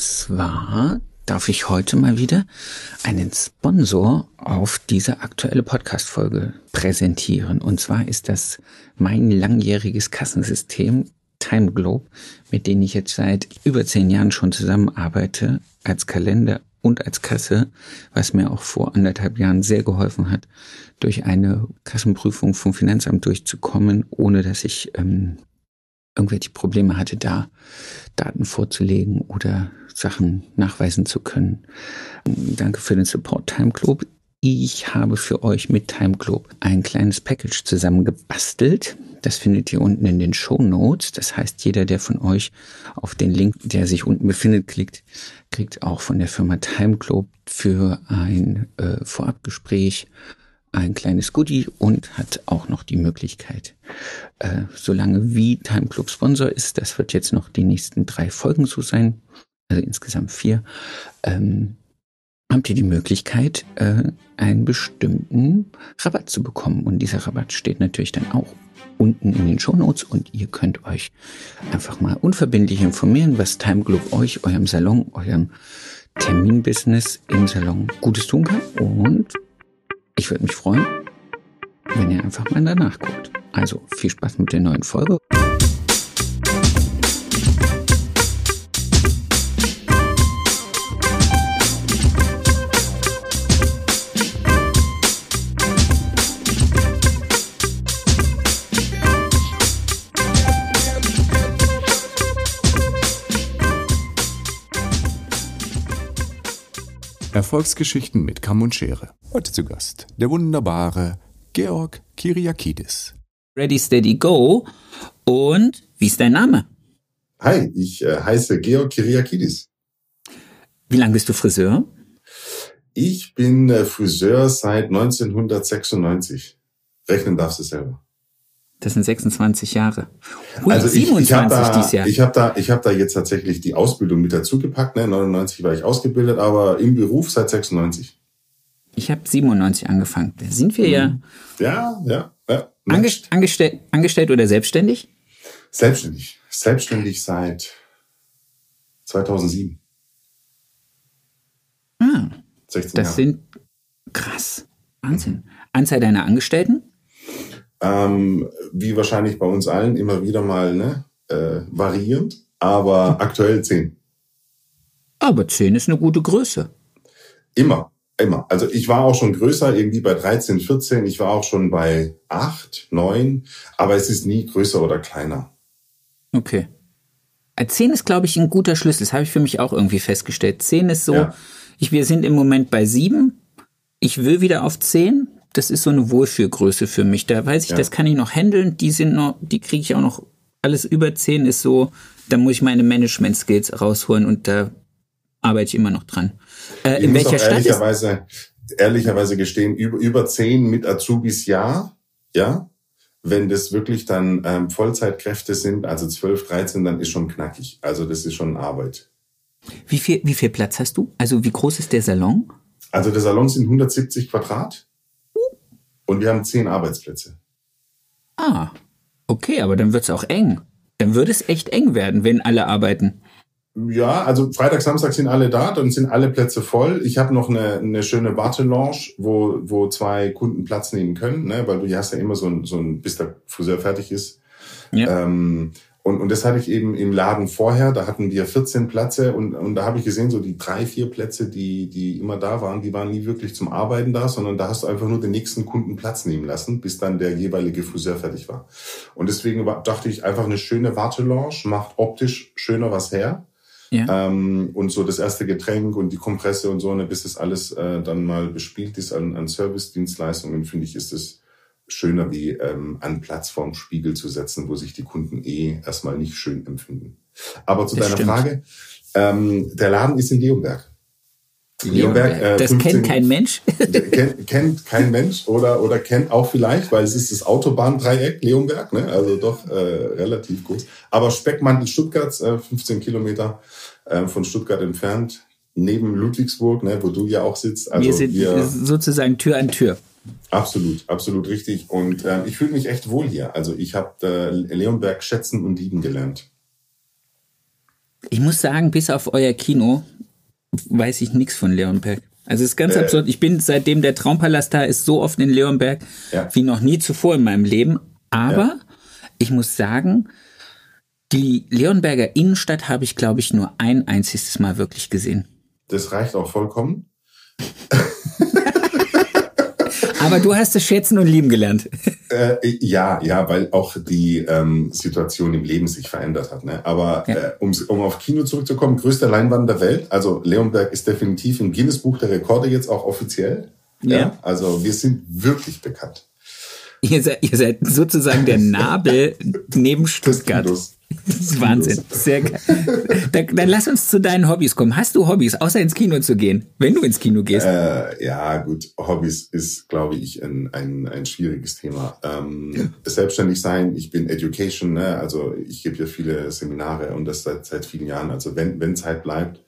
zwar darf ich heute mal wieder einen Sponsor auf diese aktuelle Podcast-Folge präsentieren. Und zwar ist das mein langjähriges Kassensystem TimeGlobe, mit dem ich jetzt seit über zehn Jahren schon zusammenarbeite, als Kalender und als Kasse, was mir auch vor anderthalb Jahren sehr geholfen hat, durch eine Kassenprüfung vom Finanzamt durchzukommen, ohne dass ich ähm, irgendwelche Probleme hatte, da Daten vorzulegen oder Sachen nachweisen zu können. Danke für den Support Time Globe. Ich habe für euch mit Time Globe ein kleines Package zusammengebastelt. Das findet ihr unten in den Show Notes. Das heißt, jeder, der von euch auf den Link, der sich unten befindet, klickt, kriegt auch von der Firma Time Globe für ein äh, Vorabgespräch ein kleines Goodie und hat auch noch die Möglichkeit, äh, solange wie Time Club Sponsor ist, das wird jetzt noch die nächsten drei Folgen so sein, also insgesamt vier, ähm, habt ihr die Möglichkeit, äh, einen bestimmten Rabatt zu bekommen. Und dieser Rabatt steht natürlich dann auch unten in den Show Notes und ihr könnt euch einfach mal unverbindlich informieren, was Time Globe euch, eurem Salon, eurem Terminbusiness im Salon Gutes tun kann. Und ich würde mich freuen, wenn ihr einfach mal danach guckt. Also viel Spaß mit der neuen Folge. Erfolgsgeschichten mit Kamm und Schere. Heute zu Gast der wunderbare Georg Kiriakidis. Ready, steady, go. Und wie ist dein Name? Hi, ich äh, heiße Georg Kiriakidis. Wie lange bist du Friseur? Ich bin äh, Friseur seit 1996. Rechnen darfst du selber. Das sind 26 Jahre. Hui, also ich, 27 ich habe da, dieses Jahr. Ich habe da, ich habe da jetzt tatsächlich die Ausbildung mit dazu gepackt. Ne? 99 war ich ausgebildet, aber im Beruf seit 96. Ich habe 97 angefangen. Da sind wir ja. Mhm. Ja, ja. ja Angest angestellt, angestellt oder selbstständig? Selbstständig. Selbstständig seit 2007. Ah, 16 das Jahre. sind krass. Wahnsinn. Anzahl deiner Angestellten? Ähm, wie wahrscheinlich bei uns allen immer wieder mal ne, äh, variierend, aber aktuell zehn. Aber zehn ist eine gute Größe. Immer, immer. Also ich war auch schon größer, irgendwie bei 13, 14. Ich war auch schon bei acht, neun, aber es ist nie größer oder kleiner. Okay. Äh, zehn ist, glaube ich, ein guter Schlüssel. Das habe ich für mich auch irgendwie festgestellt. Zehn ist so, ja. ich, wir sind im Moment bei sieben. Ich will wieder auf zehn das ist so eine Wohlfühlgröße für mich. Da weiß ich, ja. das kann ich noch handeln. Die sind noch, die kriege ich auch noch. Alles über zehn ist so, da muss ich meine Management-Skills rausholen und da arbeite ich immer noch dran. Äh, in welcher Stadt ehrlicherweise, ehrlicherweise gestehen, über, über zehn mit Azubis ja, ja. Wenn das wirklich dann ähm, Vollzeitkräfte sind, also 12, 13, dann ist schon knackig. Also das ist schon Arbeit. Wie viel, wie viel Platz hast du? Also wie groß ist der Salon? Also der Salon sind 170 Quadrat. Und wir haben zehn Arbeitsplätze. Ah, okay, aber dann wird es auch eng. Dann würde es echt eng werden, wenn alle arbeiten. Ja, also Freitag, Samstag sind alle da, dann sind alle Plätze voll. Ich habe noch eine, eine schöne Wartelounge, wo, wo zwei Kunden Platz nehmen können, ne? weil du hast ja immer so ein, so ein bis der Friseur fertig ist. Ja. Ähm, und, und das hatte ich eben im Laden vorher, da hatten wir 14 Plätze und, und da habe ich gesehen, so die drei, vier Plätze, die, die immer da waren, die waren nie wirklich zum Arbeiten da, sondern da hast du einfach nur den nächsten Kunden Platz nehmen lassen, bis dann der jeweilige Friseur fertig war. Und deswegen dachte ich, einfach eine schöne Wartelounge macht optisch schöner was her. Ja. Ähm, und so das erste Getränk und die Kompresse und so, ne, bis das alles äh, dann mal bespielt ist an, an Service-Dienstleistungen, finde ich, ist es schöner wie ähm, an Platz vorm Spiegel zu setzen, wo sich die Kunden eh erstmal nicht schön empfinden. Aber zu das deiner stimmt. Frage, ähm, der Laden ist in Leonberg. Leonberg, äh, das 15, kennt kein Mensch. kennt, kennt kein Mensch oder, oder kennt auch vielleicht, weil es ist das Autobahndreieck Leonberg, ne? also doch äh, relativ groß. Aber Speckmantel Stuttgart, äh, 15 Kilometer äh, von Stuttgart entfernt, neben Ludwigsburg, ne, wo du ja auch sitzt. Also wir sind wir, sozusagen Tür an Tür. Absolut, absolut richtig. Und äh, ich fühle mich echt wohl hier. Also ich habe äh, Leonberg schätzen und lieben gelernt. Ich muss sagen, bis auf euer Kino weiß ich nichts von Leonberg. Also es ist ganz äh, absurd. Ich bin seitdem der Traumpalast da ist so oft in Leonberg ja. wie noch nie zuvor in meinem Leben. Aber ja. ich muss sagen, die Leonberger Innenstadt habe ich, glaube ich, nur ein einziges Mal wirklich gesehen. Das reicht auch vollkommen. Aber du hast es schätzen und lieben gelernt. Äh, ja, ja, weil auch die ähm, Situation im Leben sich verändert hat. Ne? Aber ja. äh, um, um auf Kino zurückzukommen, größter Leinwand der Welt. Also Leonberg ist definitiv im Guinness-Buch der Rekorde jetzt auch offiziell. Ja. ja. Also wir sind wirklich bekannt. Ihr seid, ihr seid sozusagen der Nabel neben Stuttgart. Ist Wahnsinn. Sehr geil. Dann, dann, lass uns zu deinen Hobbys kommen. Hast du Hobbys, außer ins Kino zu gehen, wenn du ins Kino gehst? Äh, ja, gut. Hobbys ist, glaube ich, ein, ein, ein schwieriges Thema. Ähm, ja. Selbstständig sein, ich bin Education, ne? also ich gebe ja viele Seminare und das seit, seit vielen Jahren. Also wenn, wenn Zeit bleibt,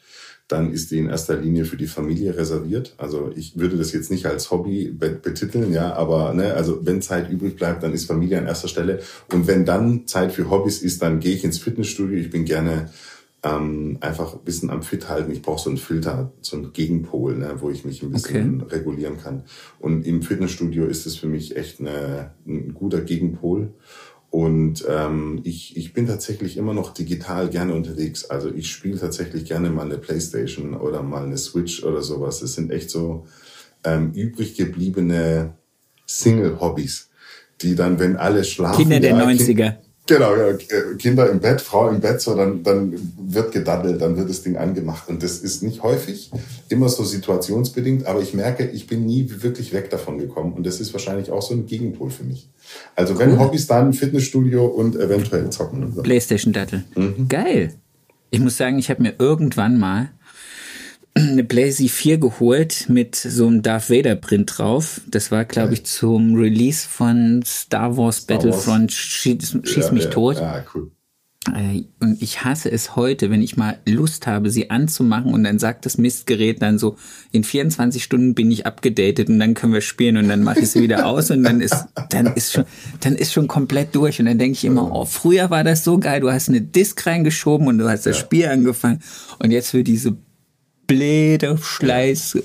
dann ist die in erster Linie für die Familie reserviert. Also ich würde das jetzt nicht als Hobby betiteln, ja, aber ne, also wenn Zeit übrig bleibt, dann ist Familie an erster Stelle. Und wenn dann Zeit für Hobbys ist, dann gehe ich ins Fitnessstudio. Ich bin gerne ähm, einfach ein bisschen am Fit halten. Ich brauche so einen Filter, so einen Gegenpol, ne, wo ich mich ein bisschen okay. regulieren kann. Und im Fitnessstudio ist es für mich echt eine, ein guter Gegenpol. Und ähm, ich, ich bin tatsächlich immer noch digital gerne unterwegs. Also ich spiele tatsächlich gerne mal eine Playstation oder mal eine Switch oder sowas. Es sind echt so ähm, übrig gebliebene Single-Hobbys, die dann, wenn alle schlafen... Kinder der ja, 90er. Genau, ja, Kinder im Bett, Frau im Bett, so dann, dann wird gedaddelt, dann wird das Ding angemacht. Und das ist nicht häufig, immer so situationsbedingt, aber ich merke, ich bin nie wirklich weg davon gekommen. Und das ist wahrscheinlich auch so ein Gegenpol für mich. Also wenn cool. Hobbys, dann Fitnessstudio und eventuell zocken. So. Playstation-Dattel. Mhm. Geil. Ich muss sagen, ich habe mir irgendwann mal eine PlayStation 4 geholt mit so einem Darth Vader Print drauf. Das war, glaube ich, zum Release von Star Wars Star Battlefront Wars. Schieß, Schieß ja, mich ja. tot. Ja, cool. Äh, und ich hasse es heute, wenn ich mal Lust habe, sie anzumachen und dann sagt das Mistgerät dann so, in 24 Stunden bin ich abgedatet und dann können wir spielen und dann mache ich sie wieder aus und dann ist, dann ist schon, dann ist schon komplett durch und dann denke ich immer, oh, früher war das so geil, du hast eine Disk reingeschoben und du hast das ja. Spiel angefangen und jetzt für diese blöde Schleiß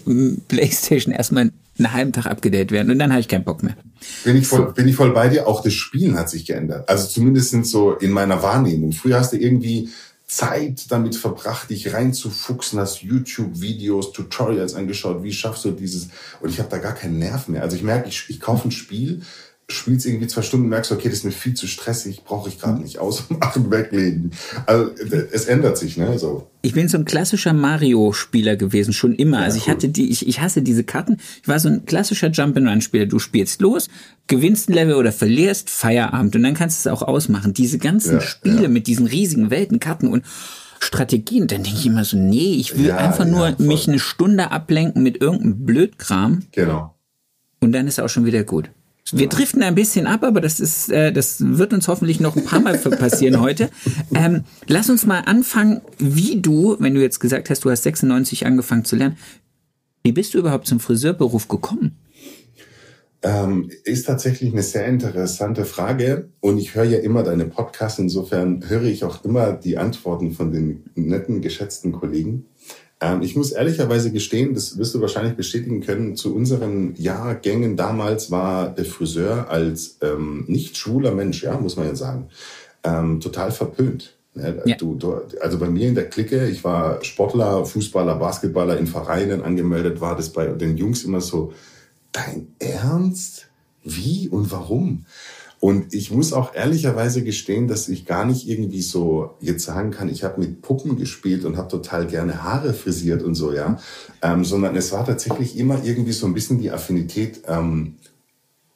Playstation erstmal einen halben Tag abgedatet werden und dann habe ich keinen Bock mehr. Bin ich, voll, bin ich voll bei dir. Auch das Spielen hat sich geändert. Also zumindest so in meiner Wahrnehmung. Früher hast du irgendwie Zeit damit verbracht, dich reinzufuchsen, hast YouTube-Videos, Tutorials angeschaut, wie schaffst du dieses, und ich habe da gar keinen Nerv mehr. Also ich merke, ich, ich kaufe ein Spiel, spielst irgendwie zwei Stunden, merkst, okay, das ist mir viel zu stressig, brauche ich gerade nicht ausmachen, weglegen. Also es ändert sich, ne? So. Ich bin so ein klassischer Mario-Spieler gewesen, schon immer. Ja, also ich cool. hatte die, ich, ich hasse diese Karten. Ich war so ein klassischer Jump-and-Run-Spieler. Du spielst los, gewinnst ein Level oder verlierst, Feierabend und dann kannst du es auch ausmachen. Diese ganzen ja, Spiele ja. mit diesen riesigen Welten, Karten und Strategien, dann denke ich immer so, nee, ich will einfach nur mich eine Stunde ablenken mit irgendeinem Blödkram. Genau. Und dann ist auch schon wieder gut. Wir driften ein bisschen ab, aber das ist, äh, das wird uns hoffentlich noch ein paar Mal passieren heute. Ähm, lass uns mal anfangen, wie du, wenn du jetzt gesagt hast, du hast 96 angefangen zu lernen, wie bist du überhaupt zum Friseurberuf gekommen? Ähm, ist tatsächlich eine sehr interessante Frage und ich höre ja immer deine Podcasts, insofern höre ich auch immer die Antworten von den netten, geschätzten Kollegen. Ähm, ich muss ehrlicherweise gestehen, das wirst du wahrscheinlich bestätigen können, zu unseren Jahrgängen damals war der Friseur als ähm, nicht schwuler Mensch, ja, muss man ja sagen, ähm, total verpönt. Ne? Ja. Du, du, also bei mir in der Clique, ich war Sportler, Fußballer, Basketballer in Vereinen angemeldet, war das bei den Jungs immer so, dein Ernst? Wie und warum? Und ich muss auch ehrlicherweise gestehen, dass ich gar nicht irgendwie so jetzt sagen kann, ich habe mit Puppen gespielt und habe total gerne Haare frisiert und so, ja. Ähm, sondern es war tatsächlich immer irgendwie so ein bisschen die Affinität, ähm,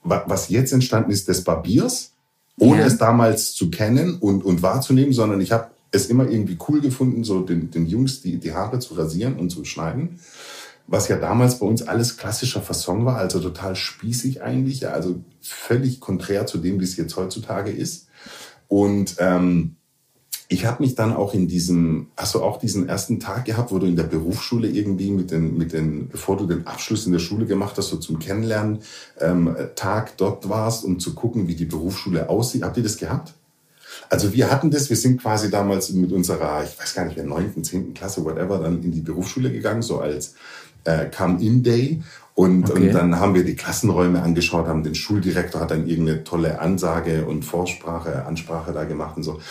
was jetzt entstanden ist, des Barbiers, ohne ja. es damals zu kennen und, und wahrzunehmen, sondern ich habe es immer irgendwie cool gefunden, so den, den Jungs die, die Haare zu rasieren und zu schneiden was ja damals bei uns alles klassischer Fasson war, also total spießig eigentlich, also völlig konträr zu dem, wie es jetzt heutzutage ist. Und ähm, ich habe mich dann auch in diesem, hast du auch diesen ersten Tag gehabt, wo du in der Berufsschule irgendwie mit den, mit den, bevor du den Abschluss in der Schule gemacht hast, so zum Kennenlernen ähm, Tag dort warst, um zu gucken, wie die Berufsschule aussieht. Habt ihr das gehabt? Also wir hatten das, wir sind quasi damals mit unserer, ich weiß gar nicht mehr, neunten, zehnten Klasse, whatever, dann in die Berufsschule gegangen, so als äh, Come-In-Day. Und, okay. und dann haben wir die Klassenräume angeschaut, haben den Schuldirektor hat dann irgendeine tolle Ansage und Vorsprache, Ansprache da gemacht und so.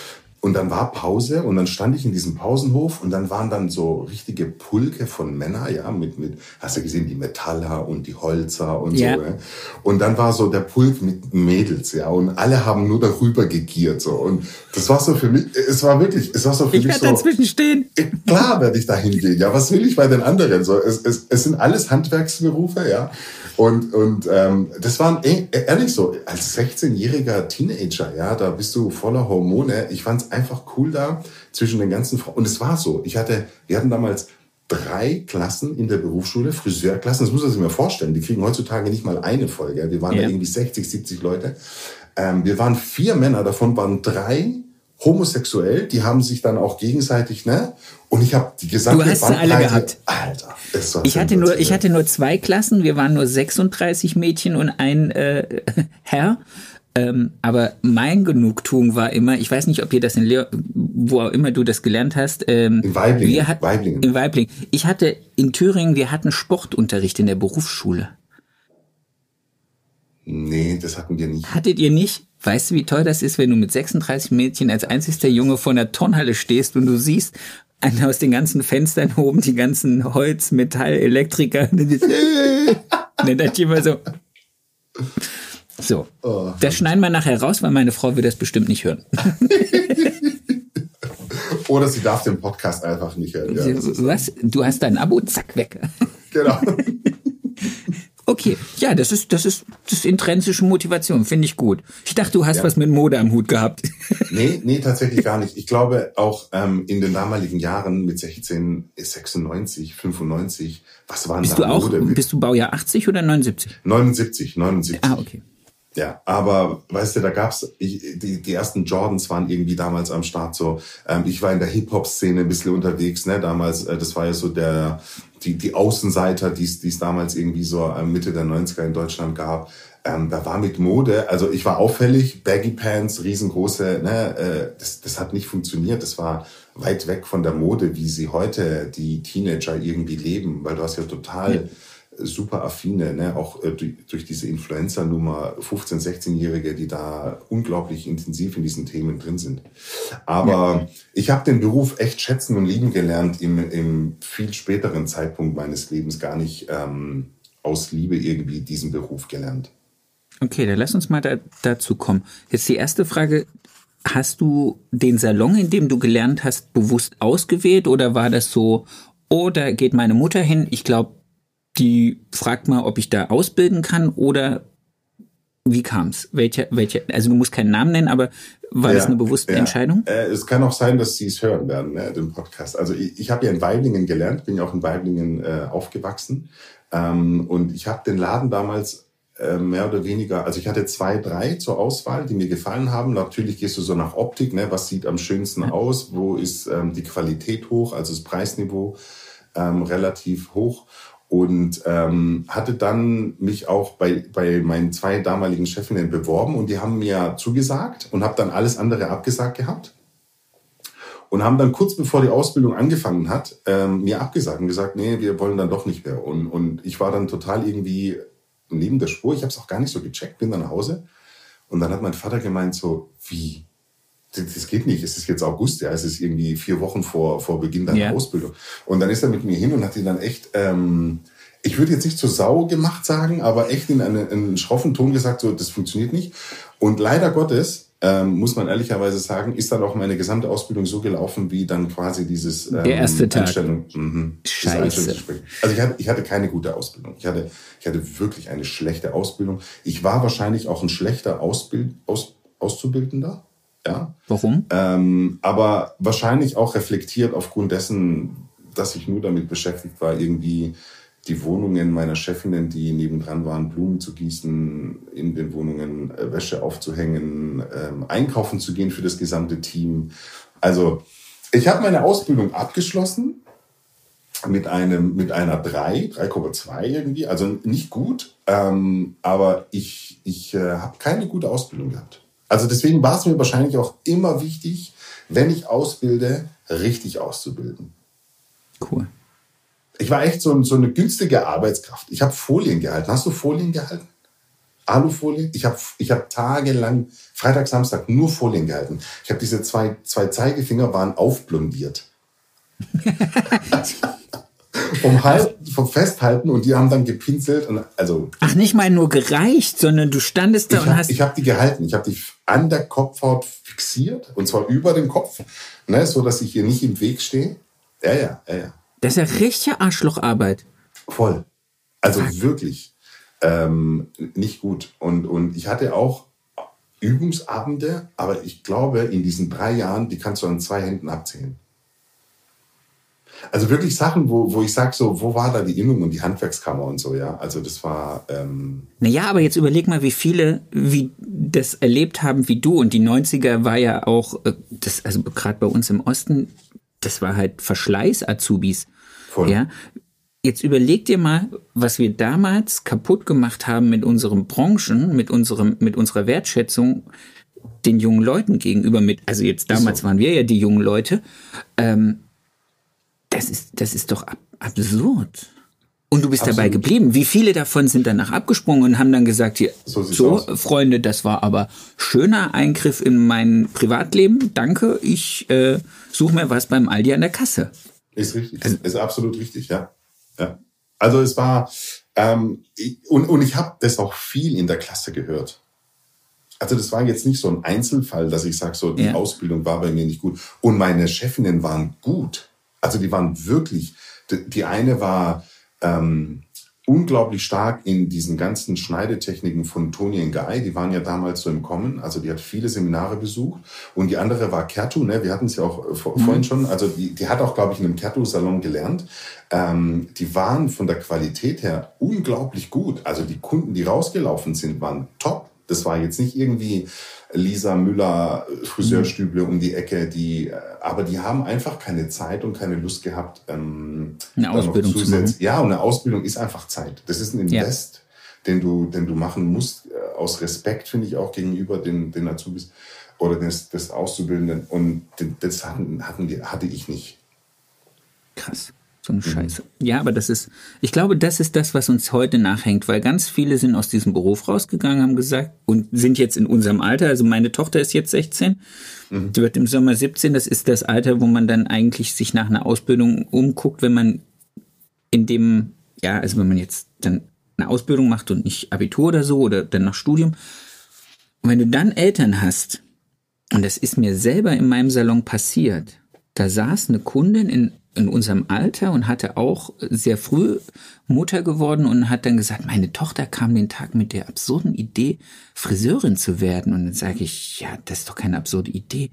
Und dann war Pause und dann stand ich in diesem Pausenhof und dann waren dann so richtige Pulke von Männern, ja, mit, mit, hast du gesehen, die Metaller und die Holzer und ja. so, ja. Und dann war so der Pulk mit Mädels, ja, und alle haben nur darüber gegiert, so. Und das war so für mich, es war wirklich, es war so für ich mich so. Ich dazwischen stehen. Klar werde ich da hingehen, ja, was will ich bei den anderen, so. Es, es, es sind alles Handwerksberufe, ja. Und, und ähm, das war e, ehrlich so, als 16-jähriger Teenager, ja, da bist du voller Hormone. Ich fand es einfach cool da zwischen den ganzen Frauen. Und es war so, ich hatte, wir hatten damals drei Klassen in der Berufsschule, Friseurklassen, das muss man sich mal vorstellen. Die kriegen heutzutage nicht mal eine Folge. Wir waren ja. da irgendwie 60, 70 Leute. Ähm, wir waren vier Männer, davon waren drei homosexuell, die haben sich dann auch gegenseitig, ne? Und ich habe die gesamte Du hast sie alle gehabt. Alter, ist ich hatte nur ich hatte nur zwei Klassen, wir waren nur 36 Mädchen und ein äh, Herr. Ähm, aber mein Genugtuung war immer, ich weiß nicht, ob ihr das in Leo, wo auch immer du das gelernt hast. Ähm, in Weiblingen. Wir hat, Weiblingen. In Weiblingen. Ich hatte in Thüringen, wir hatten Sportunterricht in der Berufsschule. Nee, das hatten wir nicht. Hattet ihr nicht? Weißt du, wie toll das ist, wenn du mit 36 Mädchen als einzigster Junge vor einer Turnhalle stehst und du siehst aus den ganzen Fenstern oben die ganzen Holz, Metall, Elektriker. dann dachte ich immer so. So. Oh, das schneiden wir nachher raus, weil meine Frau will das bestimmt nicht hören. Oder sie darf den Podcast einfach nicht hören. Ja, Was? Du hast dein Abo, zack, weg. Genau. Okay, ja, das ist, das ist, das ist intrinsische Motivation, finde ich gut. Ich dachte, du hast ja. was mit Mode am Hut gehabt. Nee, nee, tatsächlich gar nicht. Ich glaube auch ähm, in den damaligen Jahren mit 16, 96, 95, was waren bist da du auch, Mode? Bist du Baujahr 80 oder 79? 79, 79. Ah, okay. Ja, aber weißt du, da gab's ich, die, die ersten Jordans waren irgendwie damals am Start so. Ähm, ich war in der Hip-Hop-Szene ein bisschen unterwegs, ne? Damals, äh, das war ja so der die, die Außenseiter, die es damals irgendwie so äh, Mitte der 90er in Deutschland gab. Ähm, da war mit Mode, also ich war auffällig, Baggy Pants, riesengroße, ne, äh, das, das hat nicht funktioniert. Das war weit weg von der Mode, wie sie heute die Teenager irgendwie leben, weil du hast ja total ja super affine, ne? auch äh, durch, durch diese Influencer-Nummer 15-, 16-Jährige, die da unglaublich intensiv in diesen Themen drin sind. Aber ja. ich habe den Beruf echt schätzen und lieben gelernt im, im viel späteren Zeitpunkt meines Lebens, gar nicht ähm, aus Liebe irgendwie diesen Beruf gelernt. Okay, dann lass uns mal da, dazu kommen. Jetzt die erste Frage. Hast du den Salon, in dem du gelernt hast, bewusst ausgewählt oder war das so, oh, da geht meine Mutter hin, ich glaube, die fragt mal, ob ich da ausbilden kann oder wie kam's? Welche, welche, also du musst keinen Namen nennen, aber war ja, das eine bewusste ja. Entscheidung? Äh, es kann auch sein, dass sie es hören werden, ne, den Podcast. Also ich, ich habe ja in Weiblingen gelernt, bin ja auch in Weiblingen äh, aufgewachsen. Ähm, und ich habe den Laden damals äh, mehr oder weniger, also ich hatte zwei, drei zur Auswahl, die mir gefallen haben. Natürlich gehst du so nach Optik, ne, was sieht am schönsten ja. aus, wo ist ähm, die Qualität hoch, also das Preisniveau ähm, relativ hoch und ähm, hatte dann mich auch bei, bei meinen zwei damaligen Chefinnen beworben und die haben mir zugesagt und habe dann alles andere abgesagt gehabt. Und haben dann kurz bevor die Ausbildung angefangen hat, ähm, mir abgesagt und gesagt, nee, wir wollen dann doch nicht mehr. Und, und ich war dann total irgendwie neben der Spur, ich habe es auch gar nicht so gecheckt, bin dann nach Hause. Und dann hat mein Vater gemeint so, wie, das geht nicht, es ist jetzt August, ja, es ist irgendwie vier Wochen vor, vor Beginn deiner yeah. Ausbildung. Und dann ist er mit mir hin und hat ihn dann echt, ähm, ich würde jetzt nicht zur Sau gemacht sagen, aber echt in einen, einen schroffen Ton gesagt, so, das funktioniert nicht. Und leider Gottes, ähm, muss man ehrlicherweise sagen, ist dann auch meine gesamte Ausbildung so gelaufen, wie dann quasi dieses ähm, Der erste Tag. Einstellung. Mhm, Scheiße. Also ich hatte, ich hatte keine gute Ausbildung. Ich hatte, ich hatte wirklich eine schlechte Ausbildung. Ich war wahrscheinlich auch ein schlechter Ausbild, Aus, Auszubildender. Ja. Warum? Ähm, aber wahrscheinlich auch reflektiert aufgrund dessen, dass ich nur damit beschäftigt war, irgendwie die Wohnungen meiner Chefinnen, die nebendran waren, Blumen zu gießen, in den Wohnungen äh, Wäsche aufzuhängen, ähm, einkaufen zu gehen für das gesamte Team. Also ich habe meine Ausbildung abgeschlossen mit einem mit einer 3, 3,2 irgendwie, also nicht gut, ähm, aber ich ich äh, habe keine gute Ausbildung gehabt. Also deswegen war es mir wahrscheinlich auch immer wichtig, wenn ich ausbilde, richtig auszubilden. Cool. Ich war echt so, so eine günstige Arbeitskraft. Ich habe Folien gehalten. Hast du Folien gehalten? Alufolien? Ich habe ich hab tagelang, Freitag, Samstag, nur Folien gehalten. Ich habe diese zwei, zwei Zeigefinger waren aufblondiert. vom, halt, vom Festhalten und die haben dann gepinselt. Und also, Ach, nicht mal nur gereicht, sondern du standest da ich und hab, hast. Ich habe die gehalten. Ich habe die an der Kopfhaut fixiert und zwar über dem Kopf, ne, so dass ich hier nicht im Weg stehe. Ja, ja, ja, ja. Das ist ja richtige Arschlocharbeit. Voll. Also wirklich ähm, nicht gut. Und, und ich hatte auch Übungsabende, aber ich glaube, in diesen drei Jahren, die kannst du an zwei Händen abzählen. Also wirklich Sachen, wo, wo ich sage, so, wo war da die Innung und die Handwerkskammer und so, ja. Also das war. Ähm, Naja, aber jetzt überleg mal, wie viele wie das erlebt haben wie du. Und die 90er war ja auch, äh, das, also gerade bei uns im Osten, das war halt Verschleiß-Azubis. Voll. Ja. Jetzt überleg dir mal, was wir damals kaputt gemacht haben mit unseren Branchen, mit unserem, mit unserer Wertschätzung den jungen Leuten gegenüber mit, also jetzt damals so. waren wir ja die jungen Leute. Ähm, das ist, das ist doch ab, absurd. Und du bist dabei Absolut. geblieben. Wie viele davon sind danach abgesprungen und haben dann gesagt, hier, So so. Freunde, das war aber schöner Eingriff in mein Privatleben. Danke, ich äh, suche mir was beim Aldi an der Kasse. Ist richtig. ist absolut richtig, ja. ja. Also es war, ähm, ich, und, und ich habe das auch viel in der Klasse gehört. Also das war jetzt nicht so ein Einzelfall, dass ich sage, so die Ja. Ausbildung war bei mir nicht gut. Und meine Chefinnen waren gut. Also die waren wirklich, die, eine war ähm, unglaublich stark in diesen ganzen Schneidetechniken von Toni Guy. Die waren ja damals so im Kommen. Also die hat viele Seminare besucht. Und die andere war Kertu, ne? wir hatten es ja auch äh, vor, vorhin schon. Also die, die hat auch, glaube ich, in einem Kertu-Salon gelernt. Ähm, die waren von der Qualität her unglaublich gut. Also die Kunden, die rausgelaufen sind, waren top. Das war jetzt nicht irgendwie Lisa Müller äh, Friseurstüble um die Ecke, die, äh, aber die haben einfach keine Zeit und keine Lust gehabt, ähm, Eine Ausbildung zu machen. Ja, und eine Ausbildung ist einfach Zeit. Das ist ein Ja. Invest, den du, den du machen musst, äh, aus Respekt, finde ich, auch gegenüber den, den Azubis oder des, des Auszubildenden. Und das hatten, hatten die, hatte ich nicht. Krass. So eine Scheiße. Ja, aber das ist, ich glaube, das ist das, was uns heute nachhängt, weil ganz viele sind aus diesem Beruf rausgegangen, haben gesagt, und sind jetzt in unserem Alter. Also meine Tochter ist jetzt 16, die wird im Sommer 17. Das ist das Alter, wo man dann eigentlich sich nach einer Ausbildung umguckt, wenn man in dem, ja, also wenn man jetzt dann eine Ausbildung macht und nicht Abitur oder so oder dann nach Studium. Und wenn du dann Eltern hast, und das ist mir selber in meinem Salon passiert, da saß eine Kundin in, in unserem Alter und hatte auch sehr früh Mutter geworden und hat dann gesagt, meine Tochter kam den Tag mit der absurden Idee, Friseurin zu werden. Und dann sage ich, ja, das ist doch keine absurde Idee.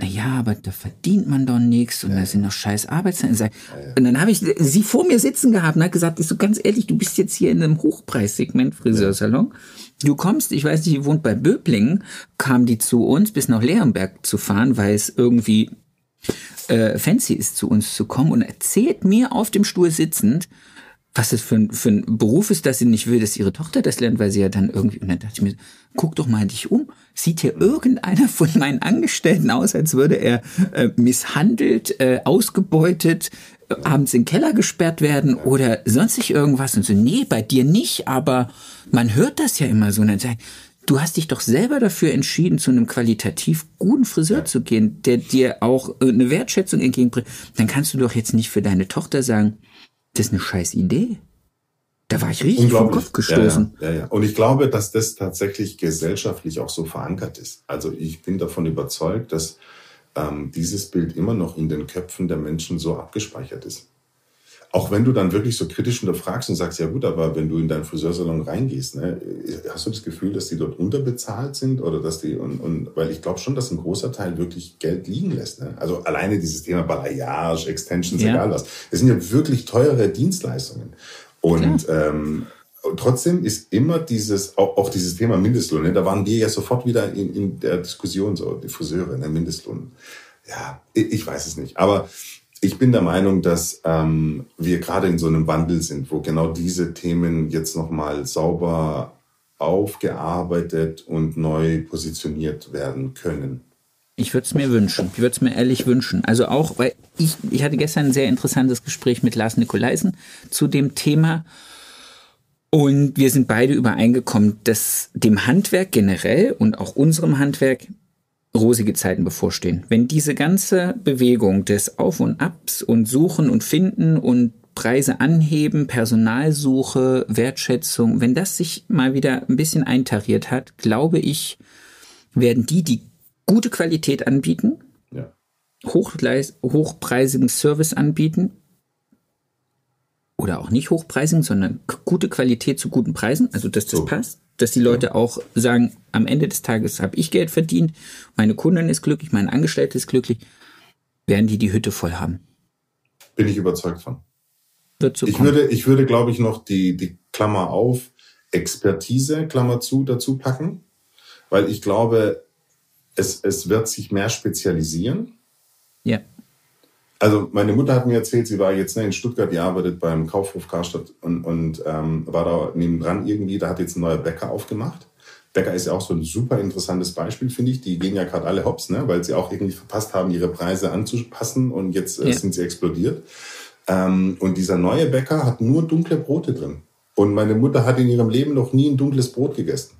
Naja, aber da verdient man doch nichts und da sind doch scheiß Arbeitszeiten. Sag- Und dann habe ich sie vor mir sitzen gehabt und hat gesagt, ist so ganz ehrlich, du bist jetzt hier in einem Hochpreissegment Friseursalon. Du kommst, ich weiß nicht, ihr wohnt bei Böblingen, kam die zu uns, bis nach Leonberg zu fahren, weil es irgendwie äh, fancy ist, zu uns zu kommen und erzählt mir auf dem Stuhl sitzend, was das für ein, für ein Beruf ist, dass sie nicht will, dass ihre Tochter das lernt, weil sie ja dann irgendwie, und dann dachte ich mir, guck doch mal dich um. Sieht hier irgendeiner von meinen Angestellten aus, als würde er äh, misshandelt, äh, ausgebeutet, äh, abends in den Keller gesperrt werden oder sonstig irgendwas? Und so, nee, bei dir nicht, aber man hört das ja immer so. Und dann sag ich, Du hast dich doch selber dafür entschieden, zu einem qualitativ guten Friseur zu gehen, der dir auch äh, eine Wertschätzung entgegenbringt. Dann kannst du doch jetzt nicht für deine Tochter sagen, das ist eine scheiß Idee. Da war ich richtig vom Kopf gestoßen. Ja, ja, ja, ja. Und ich glaube, dass das tatsächlich gesellschaftlich auch so verankert ist. Also ich bin davon überzeugt, dass ähm, dieses Bild immer noch in den Köpfen der Menschen so abgespeichert ist. Auch wenn du dann wirklich so kritisch hinterfragst und sagst, ja gut, aber wenn du in deinen Friseursalon reingehst, ne, hast du das Gefühl, dass die dort unterbezahlt sind oder dass die und, und weil ich glaube schon, dass ein großer Teil wirklich Geld liegen lässt. Ne? Also alleine dieses Thema Balayage, Extensions, Ja. egal was. Das sind ja wirklich teure Dienstleistungen. Und ähm, trotzdem ist immer dieses, auch, auch dieses Thema Mindestlohn, ne? da waren wir ja sofort wieder in, in der Diskussion, so die Friseure, ne? Mindestlohn. Ja, ich, ich weiß es nicht. Aber ich bin der Meinung, dass ähm, wir gerade in so einem Wandel sind, wo genau diese Themen jetzt nochmal sauber aufgearbeitet und neu positioniert werden können. Ich würde es mir wünschen. Ich würde es mir ehrlich wünschen. Also auch, weil ich, ich hatte gestern ein sehr interessantes Gespräch mit Lars Nikolaisen zu dem Thema. Und wir sind beide übereingekommen, dass dem Handwerk generell und auch unserem Handwerk rosige Zeiten bevorstehen. Wenn diese ganze Bewegung des Auf und Abs und Suchen und Finden und Preise anheben, Personalsuche, Wertschätzung, wenn das sich mal wieder ein bisschen eintariert hat, glaube ich, werden die, die gute Qualität anbieten, Ja. hochpreisigen Service anbieten, oder auch nicht hochpreisigen, sondern gute Qualität zu guten Preisen, also dass das So. passt, dass die Leute auch sagen, am Ende des Tages habe ich Geld verdient, meine Kundin ist glücklich, mein Angestellter ist glücklich, werden die die Hütte voll haben. Bin ich überzeugt von. Wird so Ich kommen. würde, ich würde, glaube ich, noch die, die Klammer auf Expertise, Klammer zu, dazu packen, weil ich glaube, es, es wird sich mehr spezialisieren. ja, Also meine Mutter hat mir erzählt, sie war jetzt ne, in Stuttgart, die arbeitet beim Kaufhof Karstadt und, und ähm, war da nebendran irgendwie, da hat jetzt ein neuer Bäcker aufgemacht. Bäcker ist ja auch so ein super interessantes Beispiel, finde ich. Die gehen ja gerade alle hops, ne, weil sie auch irgendwie verpasst haben, ihre Preise anzupassen und jetzt äh, Ja. sind sie explodiert. Ähm, und dieser neue Bäcker hat nur dunkle Brote drin. Und meine Mutter hat in ihrem Leben noch nie ein dunkles Brot gegessen.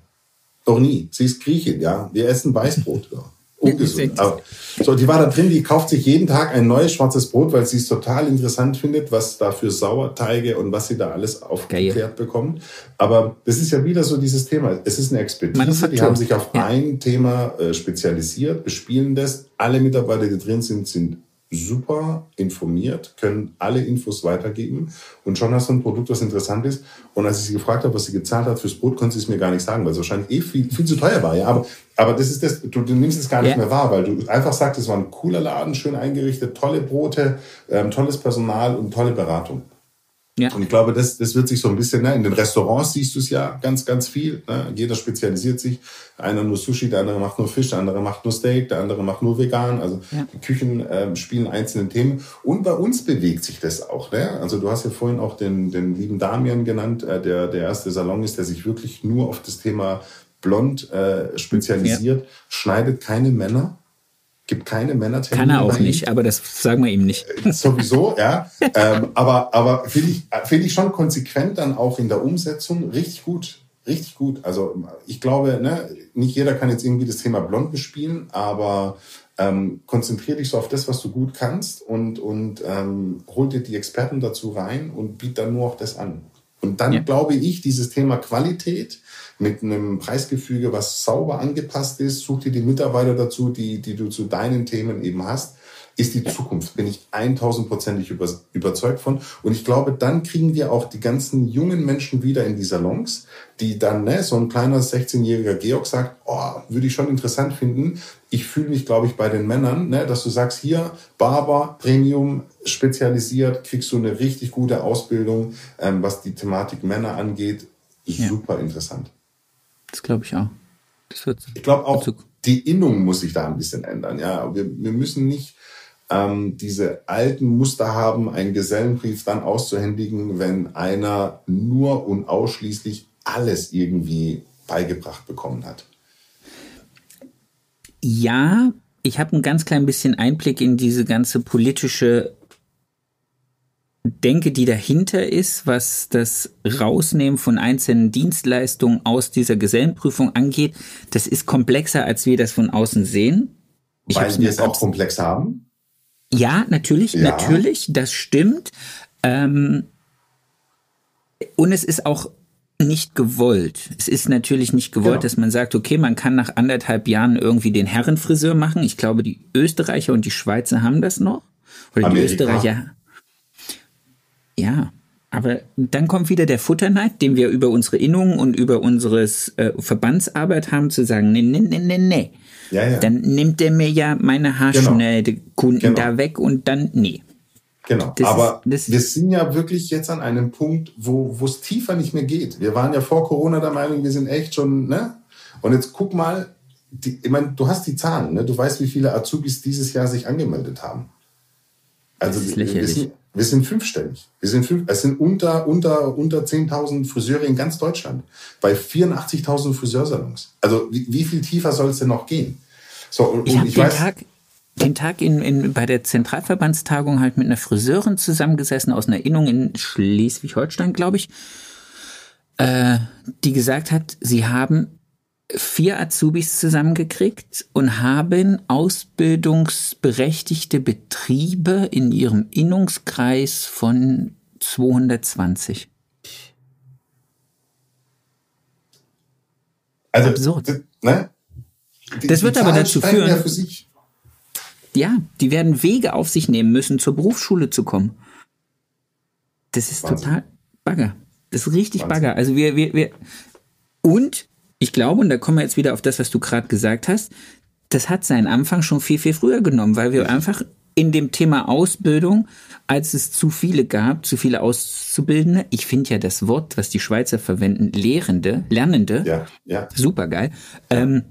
Noch nie. Sie ist Griechin, ja. Wir essen Weißbrot. Ja. Ungesund. Aber, so, die war da drin, die kauft sich jeden Tag ein neues schwarzes Brot, weil sie es total interessant findet, was da für Sauerteige und was sie da alles aufgeklärt bekommt. Aber das ist ja wieder so dieses Thema. Es ist eine Expertise. Die haben sich auf Ja. ein Thema äh, spezialisiert, bespielen das. Alle Mitarbeiter, die drin sind, sind super informiert, können alle Infos weitergeben und schon hast du ein Produkt, was interessant ist. Und als ich sie gefragt habe, was sie gezahlt hat fürs Brot, konnte sie es mir gar nicht sagen, weil es wahrscheinlich eh viel, viel zu teuer war. Ja, aber, aber das ist das, du, du nimmst es gar nicht Ja. mehr wahr, weil du einfach sagst, es war ein cooler Laden, schön eingerichtet, tolle Brote, ähm, tolles Personal und tolle Beratung. Ja. Und ich glaube, das, das wird sich so ein bisschen, ne, in den Restaurants siehst du es ja ganz, ganz viel. Ne? Jeder spezialisiert sich. Einer nur Sushi, der andere macht nur Fisch, der andere macht nur Steak, der andere macht nur vegan. Also Ja. die Küchen ähm, spielen einzelne Themen. Und bei uns bewegt sich das auch. Ne? Also du hast ja vorhin auch den, den lieben Damian genannt, äh, der der erste Salon ist, der sich wirklich nur auf das Thema Blond äh, spezialisiert, schneidet keine Männer, gibt keine Männertermine. Kann er auch nicht, aber das sagen wir ihm nicht. sowieso, ja. ähm, aber aber finde ich, finde ich schon konsequent dann auch in der Umsetzung richtig gut. Richtig gut. Also ich glaube, ne, nicht jeder kann jetzt irgendwie das Thema blond bespielen, aber ähm, konzentrier dich so auf das, was du gut kannst und, und ähm, hol dir die Experten dazu rein und biet dann nur auch das an. Und dann Ja. glaube ich, dieses Thema Qualität mit einem Preisgefüge, was sauber angepasst ist, such dir die Mitarbeiter dazu, die, die du zu deinen Themen eben hast, ist die Zukunft. Bin ich 1000%ig über, überzeugt von. Und ich glaube, dann kriegen wir auch die ganzen jungen Menschen wieder in die Salons, die dann, ne, so ein kleiner 16-jähriger Georg sagt, oh, würde ich schon interessant finden. Ich fühle mich, glaube ich, bei den Männern, ne, dass du sagst, hier, Barber, Premium, spezialisiert, kriegst du eine richtig gute Ausbildung, ähm, was die Thematik Männer angeht. Super interessant. Das glaube ich auch. Das wird Ich glaube auch, Bezug. die Innung muss sich da ein bisschen ändern. Ja, wir, wir müssen nicht ähm, diese alten Muster haben, einen Gesellenbrief dann auszuhändigen, wenn einer nur und ausschließlich alles irgendwie beigebracht bekommen hat. Ja, ich habe ein ganz klein bisschen Einblick in diese ganze politische Denke, die dahinter ist, was das Rausnehmen von einzelnen Dienstleistungen aus dieser Gesellenprüfung angeht. Das ist komplexer, als wir das von außen sehen. Ich Weil wir es auch komplex haben. Ja, natürlich, Ja. natürlich, das stimmt. Ähm, und es ist auch nicht gewollt. Es ist natürlich nicht gewollt, Genau. dass man sagt, okay, man kann nach anderthalb Jahren irgendwie den Herrenfriseur machen. Ich glaube, die Österreicher und die Schweizer haben das noch. Oder die Amerika. Österreicher. Ja, aber dann kommt wieder der Futterneid, den wir über unsere Innungen und über unsere äh, Verbandsarbeit haben, zu sagen, nee, nee, nee, nee, nee. Ja, ja. Dann nimmt der mir ja meine Haarschneidekunden Genau. da weg und dann, nee. Genau. Das Aber ist- wir sind ja wirklich jetzt an einem Punkt, wo wo es tiefer nicht mehr geht. Wir waren ja vor Corona der Meinung, wir sind echt schon, ne? Und jetzt guck mal, die, ich meine, du hast die Zahlen, ne? Du weißt, wie viele Azubis dieses Jahr sich angemeldet haben. Also Das ist lächerlich. sind, Wir sind fünfstellig. Wir sind fünf, es sind unter, unter, unter 10.000 Friseure in ganz Deutschland. Bei 84.000 Friseursalons. Also, wie, wie viel tiefer soll es denn noch gehen? So, und, ich, und ich den weiß. Tag, den Tag in, in, bei der Zentralverbandstagung halt mit einer Friseurin zusammengesessen, aus einer Erinnerung in Schleswig-Holstein, glaube ich, äh, die gesagt hat, sie haben vier Azubis zusammengekriegt und haben ausbildungsberechtigte Betriebe in ihrem Innungskreis von 220. Also, Absurd. Ne? Die, das wird aber dazu führen. Ja, ja, die werden Wege auf sich nehmen müssen, zur Berufsschule zu kommen. Das ist Wahnsinn. total Bagger. Das ist richtig Wahnsinn. Bagger. Also wir, wir, wir. Und ich glaube, und da kommen wir jetzt wieder auf das, was du gerade gesagt hast, das hat seinen Anfang schon viel, viel früher genommen, weil wir einfach in dem Thema Ausbildung, als es zu viele gab, zu viele Auszubildende, ich finde ja das Wort, was die Schweizer verwenden, Lehrende, Lernende, ja, ja. super geil, ähm,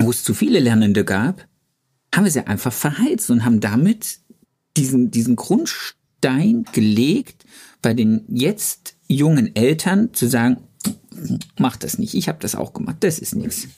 wo es zu viele Lernende gab, haben wir sie einfach verheizt und haben damit diesen, diesen Grundstein gelegt, bei den jetzt jungen Eltern zu sagen, mach das nicht. Ich habe das auch gemacht. Das ist nichts.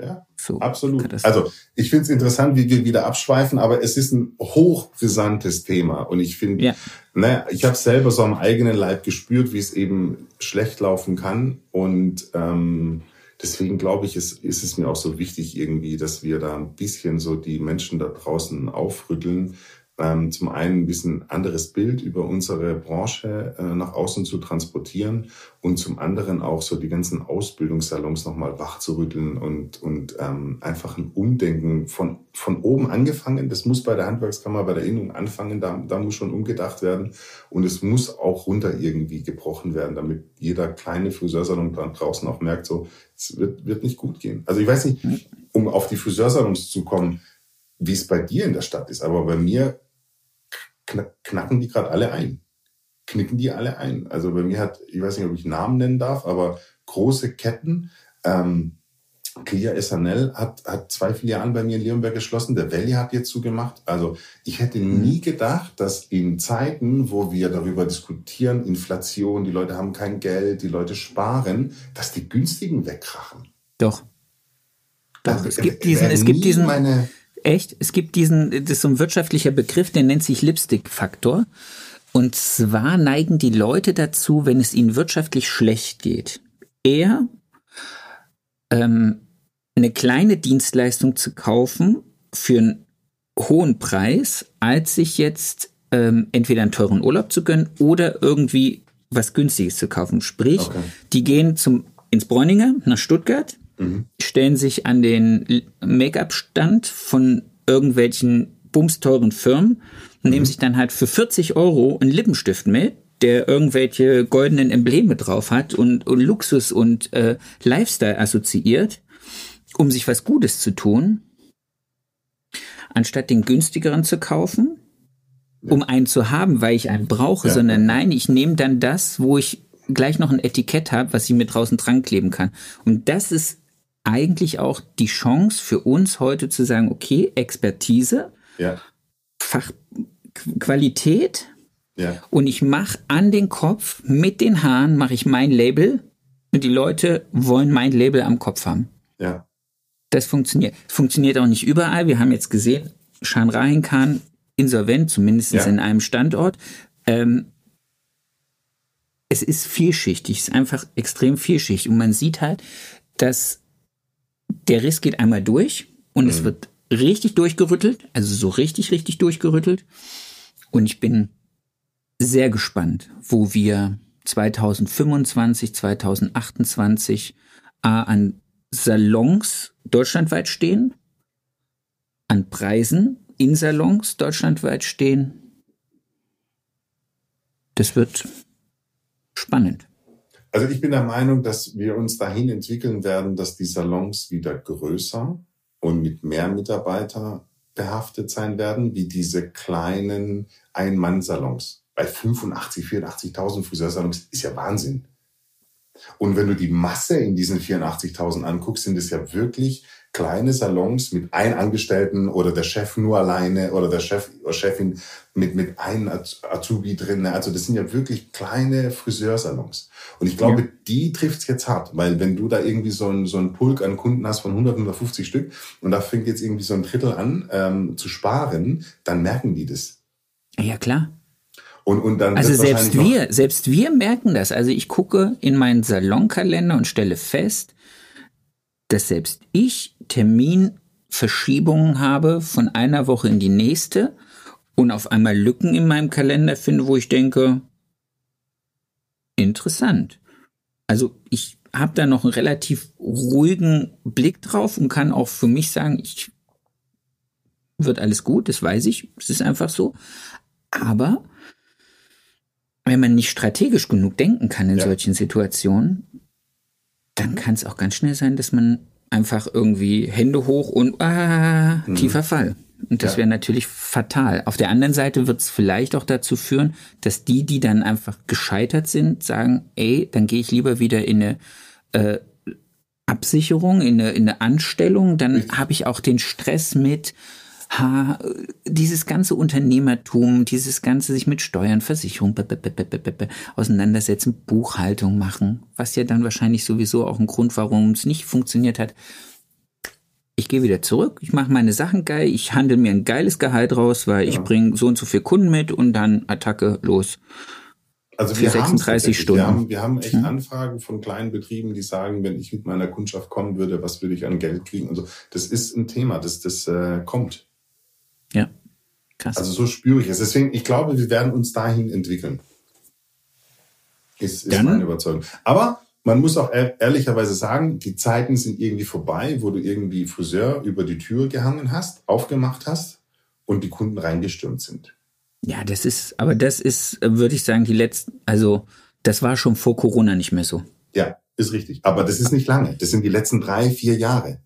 Ja, so, absolut. Also ich finde es interessant, wie wir wieder abschweifen, aber es ist ein hochbrisantes Thema. Und ich finde, ja. ne, ich habe selber so am eigenen Leib gespürt, wie es eben schlecht laufen kann. Und ähm, deswegen glaube ich, ist, ist es mir auch so wichtig irgendwie, dass wir da ein bisschen so die Menschen da draußen aufrütteln, ähm, zum einen ein bisschen anderes Bild über unsere Branche äh, nach außen zu transportieren und zum anderen auch so die ganzen Ausbildungssalons nochmal wachzurütteln und, und ähm, einfach ein Umdenken von, von oben angefangen. Das muss bei der Handwerkskammer, bei der Innung anfangen, da, da muss schon umgedacht werden und es muss auch runter irgendwie gebrochen werden, damit jeder kleine Friseursalon da draußen auch merkt, so, es wird, wird nicht gut gehen. Also ich weiß nicht, um auf die Friseursalons zu kommen, wie es bei dir in der Stadt ist, aber bei mir knacken die gerade alle ein. Knicken die alle ein. Also bei mir hat, ich weiß nicht, ob ich Namen nennen darf, aber große Ketten. Ähm, Clear SNL hat, hat zwei Filialen bei mir in Leonberg geschlossen. Der Valley hat jetzt zugemacht. Also ich hätte mhm. nie gedacht, dass in Zeiten, wo wir darüber diskutieren, Inflation, die Leute haben kein Geld, die Leute sparen, dass die günstigen wegkrachen. Doch. Doch. Also, es gibt diesen, es gibt diesen, meine, Echt? Es gibt diesen, das ist so ein wirtschaftlicher Begriff, der nennt sich Lipstick-Faktor. Und zwar neigen die Leute dazu, wenn es ihnen wirtschaftlich schlecht geht, eher ähm, eine kleine Dienstleistung zu kaufen für einen hohen Preis, als sich jetzt ähm, entweder einen teuren Urlaub zu gönnen oder irgendwie was Günstiges zu kaufen. Sprich, okay. die gehen zum ins Bräuninger nach Stuttgart, mhm. stellen sich an den Make-up-Stand von irgendwelchen bumsteuren Firmen und mhm. nehmen sich dann halt für 40 Euro einen Lippenstift mit, der irgendwelche goldenen Embleme drauf hat und, und Luxus und äh, Lifestyle assoziiert, um sich was Gutes zu tun, anstatt den günstigeren zu kaufen, um einen zu haben, weil ich einen brauche, ja. sondern nein, ich nehme dann das, wo ich gleich noch ein Etikett habe, was ich mir draußen dran kleben kann. Und das ist eigentlich auch die Chance für uns heute zu sagen, okay, Expertise, ja. Fachqualität ja. und ich mache an den Kopf mit den Haaren mache ich mein Label und die Leute wollen mein Label am Kopf haben. Ja. Das funktioniert. Funktioniert auch nicht überall. Wir haben jetzt gesehen, Shan Rahin Khan insolvent, zumindest ja. in einem Standort. Ähm, es ist vielschichtig, es ist einfach extrem vielschichtig. Und man sieht halt, dass der Riss geht einmal durch und mhm. es wird richtig durchgerüttelt, also so richtig, richtig durchgerüttelt. Und ich bin sehr gespannt, wo wir 2025, 2028 A, an Salons deutschlandweit stehen, an Preisen in Salons deutschlandweit stehen. Das wird spannend. Also ich bin der Meinung, dass wir uns dahin entwickeln werden, dass die Salons wieder größer und mit mehr Mitarbeiter behaftet sein werden, wie diese kleinen Ein-Mann-Salons. Bei 85, 84.000 Friseursalons ist ja Wahnsinn. Und wenn du die Masse in diesen 84.000 anguckst, sind es ja wirklich kleine Salons mit ein Angestellten oder der Chef nur alleine oder der Chef oder Chefin mit, mit einem Azubi drin. Also das sind ja wirklich kleine Friseursalons. Und ich glaube, ja. die trifft's jetzt hart, weil wenn du da irgendwie so ein, so ein Pulk an Kunden hast von 100, 150 Stück und da fängt jetzt irgendwie so ein Drittel an ähm, zu sparen, dann merken die das. Ja, klar. Und, und dann also selbst wir, selbst wir merken das. Also ich gucke in meinen Salonkalender und stelle fest, dass selbst ich Terminverschiebungen habe von einer Woche in die nächste und auf einmal Lücken in meinem Kalender finde, wo ich denke, interessant. Also ich habe da noch einen relativ ruhigen Blick drauf und kann auch für mich sagen, ich wird alles gut, das weiß ich, es ist einfach so. Aber wenn man nicht strategisch genug denken kann in ja. solchen Situationen, dann kann es auch ganz schnell sein, dass man einfach irgendwie Hände hoch und ah, mhm. tiefer Fall. Und das ja. wäre natürlich fatal. Auf der anderen Seite wird es vielleicht auch dazu führen, dass die, die dann einfach gescheitert sind, sagen, ey, dann gehe ich lieber wieder in eine äh, Absicherung, in eine, in eine Anstellung, dann habe ich auch den Stress mit, ha, dieses ganze Unternehmertum, dieses ganze sich mit Steuern, Versicherung b -b -b auseinandersetzen, Buchhaltung machen, was ja dann wahrscheinlich sowieso auch ein Grund, warum es nicht funktioniert hat. Ich gehe wieder zurück, ich mache meine Sachen geil, ich handle mir ein geiles Gehalt raus, weil ja. ich bringe so und so viel Kunden mit und dann Attacke los. Also wir 36 Stunden. Wir haben, wir haben echt hm. Anfragen von kleinen Betrieben, die sagen, wenn ich mit meiner Kundschaft kommen würde, was würde ich an Geld kriegen und so. Das ist ein Thema, das, das äh, kommt. Ja, krass. Also so spüre ich es. Deswegen, ich glaube, wir werden uns dahin entwickeln. Ist, ist meine Überzeugung. Aber man muss auch ehrlicherweise sagen, die Zeiten sind irgendwie vorbei, wo du irgendwie Friseur über die Tür gehangen hast, aufgemacht hast und die Kunden reingestürmt sind. Ja, das ist, aber das ist, würde ich sagen, die letzten, also das war schon vor Corona nicht mehr so. Ja, ist richtig. Aber das ist nicht lange. Das sind die letzten drei, vier Jahre.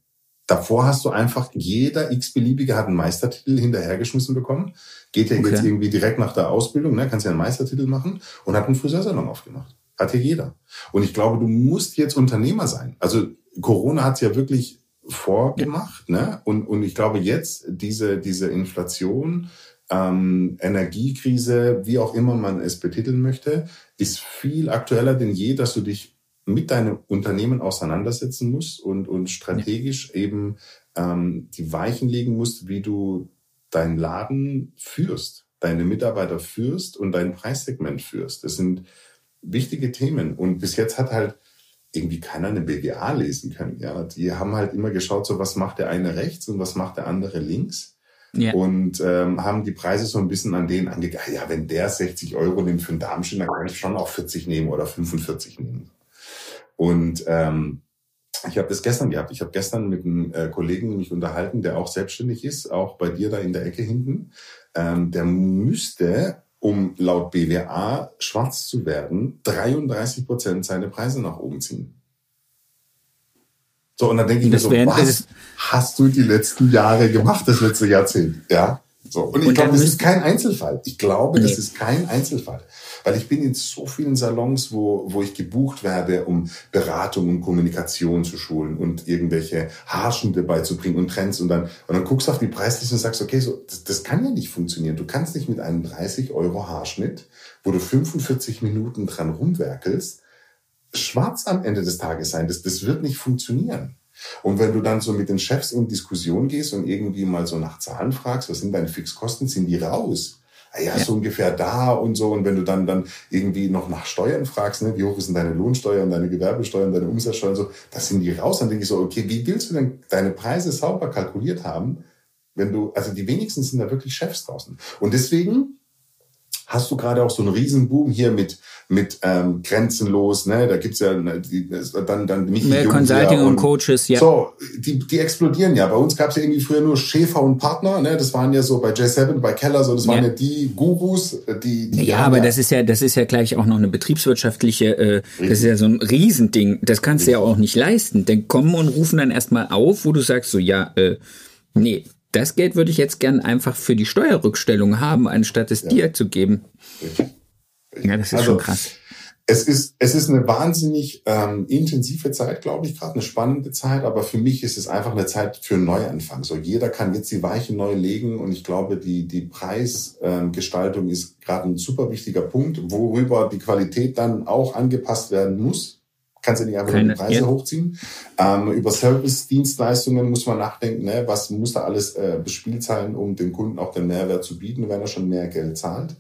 Davor hast du einfach, jeder x-beliebige hat einen Meistertitel hinterhergeschmissen bekommen. Geht ja okay. jetzt irgendwie direkt nach der Ausbildung, ne, kannst ja einen Meistertitel machen und hat einen Friseursalon aufgemacht. Hat ja jeder. Und ich glaube, du musst jetzt Unternehmer sein. Also Corona hat es ja wirklich vorgemacht, ne? Und, und ich glaube jetzt diese, diese Inflation, ähm, Energiekrise, wie auch immer man es betiteln möchte, ist viel aktueller denn je, dass du dich mit deinem Unternehmen auseinandersetzen musst und, und strategisch ja. eben ähm, die Weichen legen musst, wie du deinen Laden führst, deine Mitarbeiter führst und dein Preissegment führst. Das sind wichtige Themen. Und bis jetzt hat halt irgendwie keiner eine BWA lesen können. Ja, die haben halt immer geschaut, so was macht der eine rechts und was macht der andere links. Ja. Und ähm, haben die Preise so ein bisschen an denen angegangen. Ja, wenn der 60 Euro nimmt für einen Darmschnitt, dann kann ich schon auch 40 nehmen oder 45 nehmen. Und ähm, ich habe das gestern gehabt. Ich habe gestern mit einem äh, Kollegen mich unterhalten, der auch selbstständig ist, auch bei dir da in der Ecke hinten. Ähm, der müsste, um laut BWA schwarz zu werden, 33 Prozent seine Preise nach oben ziehen. So, und dann denke ich das mir so, was hast du die letzten Jahre gemacht, das letzte Jahrzehnt? Ja. So. Und ich glaube, das ist kein Einzelfall. Ich glaube, nee. das ist kein Einzelfall. Weil ich bin in so vielen Salons, wo, wo ich gebucht werde, um Beratung und Kommunikation zu schulen und irgendwelche Haarschnitte beizubringen und Trends. Und dann, und dann guckst du auf die Preisliste und sagst, okay, so, das, das kann ja nicht funktionieren. Du kannst nicht mit einem 30 Euro Haarschnitt, wo du 45 Minuten dran rumwerkelst, schwarz am Ende des Tages sein. Das, das wird nicht funktionieren. Und wenn du dann so mit den Chefs in Diskussion gehst und irgendwie mal so nach Zahlen fragst, was sind deine Fixkosten, sind die raus. Ah ja, ja, so ungefähr da und so. Und wenn du dann, dann irgendwie noch nach Steuern fragst, ne, wie hoch ist denn deine Lohnsteuer und deine Gewerbesteuer und deine Umsatzsteuer und so, das sind die raus. Dann denke ich so, okay, wie willst du denn deine Preise sauber kalkuliert haben, wenn du, also die wenigsten sind da wirklich Chefs draußen. Und deswegen hast du gerade auch so einen Riesenboom hier mit mit ähm, grenzenlos, ne? Da gibt's ja ne, dann dann nicht Mehr Consulting und, und, Coaches, ja. So, die die explodieren ja. Bei uns gab's ja irgendwie früher nur Schäfer und Partner, ne? Das waren ja so bei J7, bei Keller, so das waren ja, ja die Gurus, die, die Ja, aber ja. das ist ja das ist ja gleich auch noch eine betriebswirtschaftliche äh, das ist ja so ein Riesending. Das kannst Richtig. du ja auch nicht leisten. Denn kommen und rufen dann erstmal auf, wo du sagst so ja, äh, nee, das Geld würde ich jetzt gern einfach für die Steuerrückstellung haben, anstatt es ja. dir zu geben. Ja, das ist also, schon krass. es ist, es ist eine wahnsinnig ähm, intensive Zeit, glaube ich, gerade eine spannende Zeit, aber für mich ist es einfach eine Zeit für einen Neuanfang. So jeder kann jetzt die Weiche neu legen und ich glaube, die, die Preisgestaltung ähm, ist gerade ein super wichtiger Punkt, worüber die Qualität dann auch angepasst werden muss. Kannst du nicht einfach Keine, die Preise ja. hochziehen. Ähm, über Service-Dienstleistungen muss man nachdenken, ne? was muss da alles äh, bespielt sein, um dem Kunden auch den Mehrwert zu bieten, wenn er schon mehr Geld zahlt.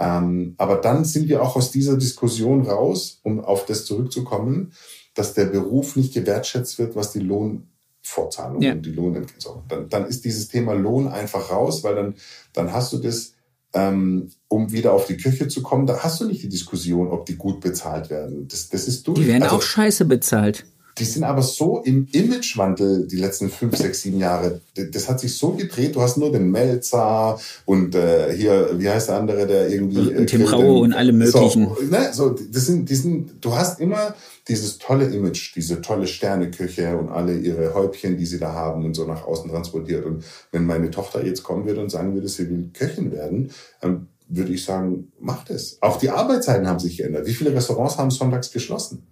Ähm, aber dann sind wir auch aus dieser Diskussion raus, um auf das zurückzukommen, dass der Beruf nicht gewertschätzt wird, was die Lohnfortzahlung ja. und die Lohnentgelt. Dann, dann ist dieses Thema Lohn einfach raus, weil dann, dann hast du das, ähm, um wieder auf die Küche zu kommen, da hast du nicht die Diskussion, ob die gut bezahlt werden. Das, das ist durch. Die werden also, auch scheiße bezahlt. Die sind aber so im Imagewandel die letzten fünf, sechs, sieben Jahre. Das hat sich so gedreht. Du hast nur den Melzer und äh, hier, wie heißt der andere, der irgendwie. Äh, Tim Raue und alle möglichen. So, ne, so, das sind, die sind, du hast immer dieses tolle Image, diese tolle Sterneküche und alle ihre Häubchen, die sie da haben und so nach außen transportiert. Und wenn meine Tochter jetzt kommen würde und sagen würde, sie will Köchin werden, ähm, würde ich sagen, macht es. Auch die Arbeitszeiten haben sich geändert. Wie viele Restaurants haben sonntags geschlossen?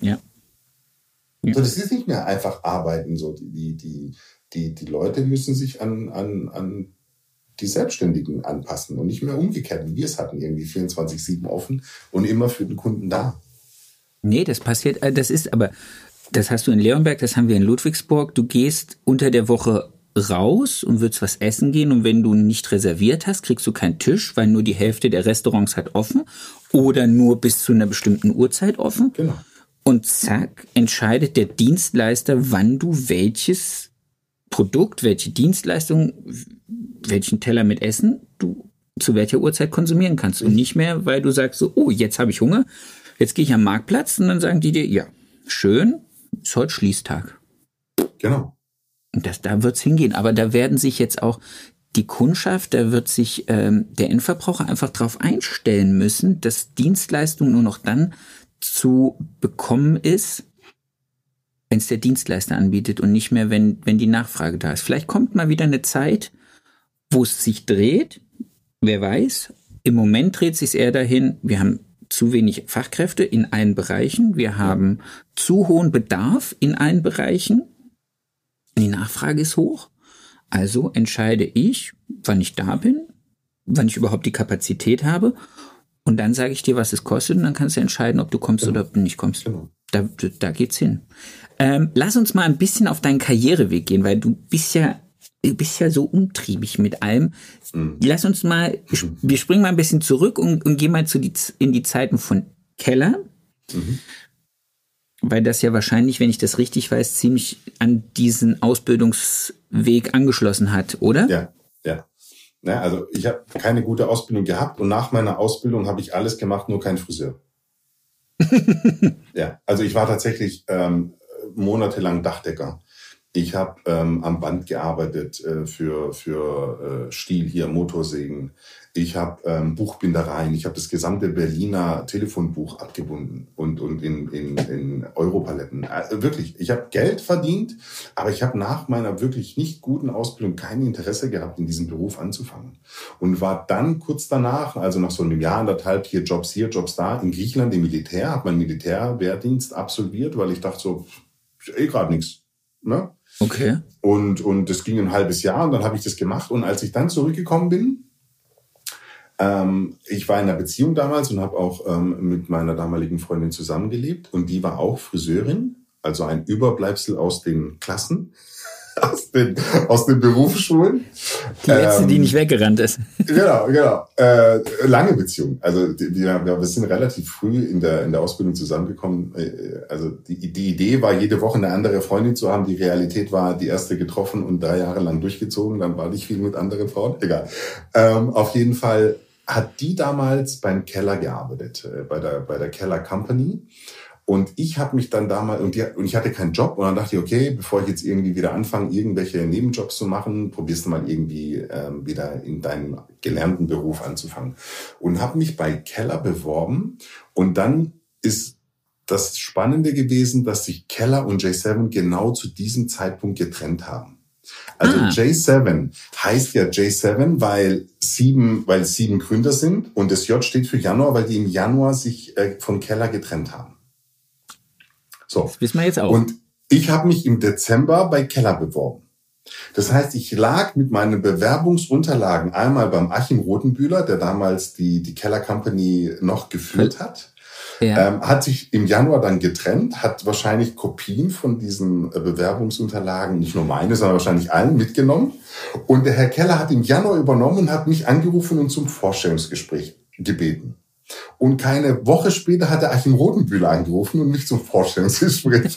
Ja. Ja. So, das ist nicht mehr einfach arbeiten. So, die, die, die, die Leute müssen sich an, an, an die Selbstständigen anpassen und nicht mehr umgekehrt, wie wir es hatten, irgendwie 24-7 offen und immer für den Kunden da. Nee, das passiert, äh, das ist aber, das hast du in Leonberg, das haben wir in Ludwigsburg. Du gehst unter der Woche raus und willst was essen gehen und wenn du nicht reserviert hast, kriegst du keinen Tisch, weil nur die Hälfte der Restaurants hat offen oder nur bis zu einer bestimmten Uhrzeit offen. Genau. Und zack, entscheidet der Dienstleister, wann du welches Produkt, welche Dienstleistung, welchen Teller mit Essen du zu welcher Uhrzeit konsumieren kannst. Und nicht mehr, weil du sagst so, oh, jetzt habe ich Hunger, jetzt gehe ich am Marktplatz und dann sagen die dir, ja, schön, ist heute Schließtag. Genau. Und das, da wird's hingehen. Aber da werden sich jetzt auch die Kundschaft, da wird sich ähm, der Endverbraucher einfach darauf einstellen müssen, dass Dienstleistungen nur noch dann zu bekommen ist, wenn es der Dienstleister anbietet und nicht mehr, wenn, wenn die Nachfrage da ist. Vielleicht kommt mal wieder eine Zeit, wo es sich dreht. Wer weiß. Im Moment dreht sich eher dahin, wir haben zu wenig Fachkräfte in allen Bereichen. Wir haben zu hohen Bedarf in allen Bereichen. Die Nachfrage ist hoch. Also entscheide ich, wann ich da bin, wann ich überhaupt die Kapazität habe und dann sage ich dir, was es kostet und dann kannst du entscheiden, ob du kommst genau. oder nicht kommst. Genau. Da, da geht's hin. Ähm, lass uns mal ein bisschen auf deinen Karriereweg gehen, weil du bist ja, du bist ja so umtriebig mit allem. Mhm. Lass uns mal, mhm. wir springen mal ein bisschen zurück und, und gehen mal zu die, in die Zeiten von Keller. Mhm. Weil das ja wahrscheinlich, wenn ich das richtig weiß, ziemlich an diesen Ausbildungsweg angeschlossen hat, oder? Ja, ja. Ne, also ich habe keine gute Ausbildung gehabt und nach meiner Ausbildung habe ich alles gemacht, nur kein Friseur. ja, also ich war tatsächlich ähm, monatelang Dachdecker. Ich habe ähm, am Band gearbeitet äh, für, für äh, Stiel hier, Motorsägen. Ich habe ähm, Buchbindereien. Ich habe das gesamte Berliner Telefonbuch abgebunden und, und in, in, in Europaletten. Also wirklich, ich habe Geld verdient, aber ich habe nach meiner wirklich nicht guten Ausbildung kein Interesse gehabt, in diesem Beruf anzufangen. Und war dann kurz danach, also nach so einem Jahr, anderthalb, hier Jobs hier, Jobs da, in Griechenland im Militär, habe meinen Militärwehrdienst absolviert, weil ich dachte so, eh gerade nichts. Ne? Okay. Und, und das ging ein halbes Jahr und dann habe ich das gemacht. Und als ich dann zurückgekommen bin, ähm, ich war in einer Beziehung damals und habe auch ähm, mit meiner damaligen Freundin zusammengelebt. Und die war auch Friseurin, also ein Überbleibsel aus den Klassen aus den, aus den Berufsschulen. Die letzte, ähm, die nicht weggerannt ist. Genau, genau. Äh, lange Beziehung. Also die, die, wir sind relativ früh in der, in der Ausbildung zusammengekommen. Äh, also die, die Idee war, jede Woche eine andere Freundin zu haben. Die Realität war, die erste getroffen und drei Jahre lang durchgezogen. Dann war ich viel mit anderen Frauen. Egal. Ähm, auf jeden Fall hat die damals beim Keller gearbeitet, äh, bei der, bei der Keller Company. Und ich habe mich dann damals, und, die, und ich hatte keinen Job, und dann dachte ich, okay, bevor ich jetzt irgendwie wieder anfange, irgendwelche Nebenjobs zu machen, probierst du mal irgendwie ähm, wieder in deinem gelernten Beruf anzufangen. Und habe mich bei Keller beworben. Und dann ist das Spannende gewesen, dass sich Keller und J7 genau zu diesem Zeitpunkt getrennt haben. Also ah. J7 heißt ja J7, weil sieben, weil sieben Gründer sind und das J steht für Januar, weil die im Januar sich äh, von Keller getrennt haben. So. Das wissen wir jetzt auch. Und ich habe mich im Dezember bei Keller beworben. Das heißt, ich lag mit meinen Bewerbungsunterlagen einmal beim Achim Rotenbühler, der damals die, die Keller Company noch geführt hat. Ja. Ähm, hat sich im Januar dann getrennt, hat wahrscheinlich Kopien von diesen äh, Bewerbungsunterlagen, nicht nur meine, sondern wahrscheinlich allen mitgenommen. Und der Herr Keller hat im Januar übernommen und hat mich angerufen und zum Vorstellungsgespräch gebeten. Und keine Woche später hat der Achim Rotenbühler angerufen und mich zum Vorstellungsgespräch.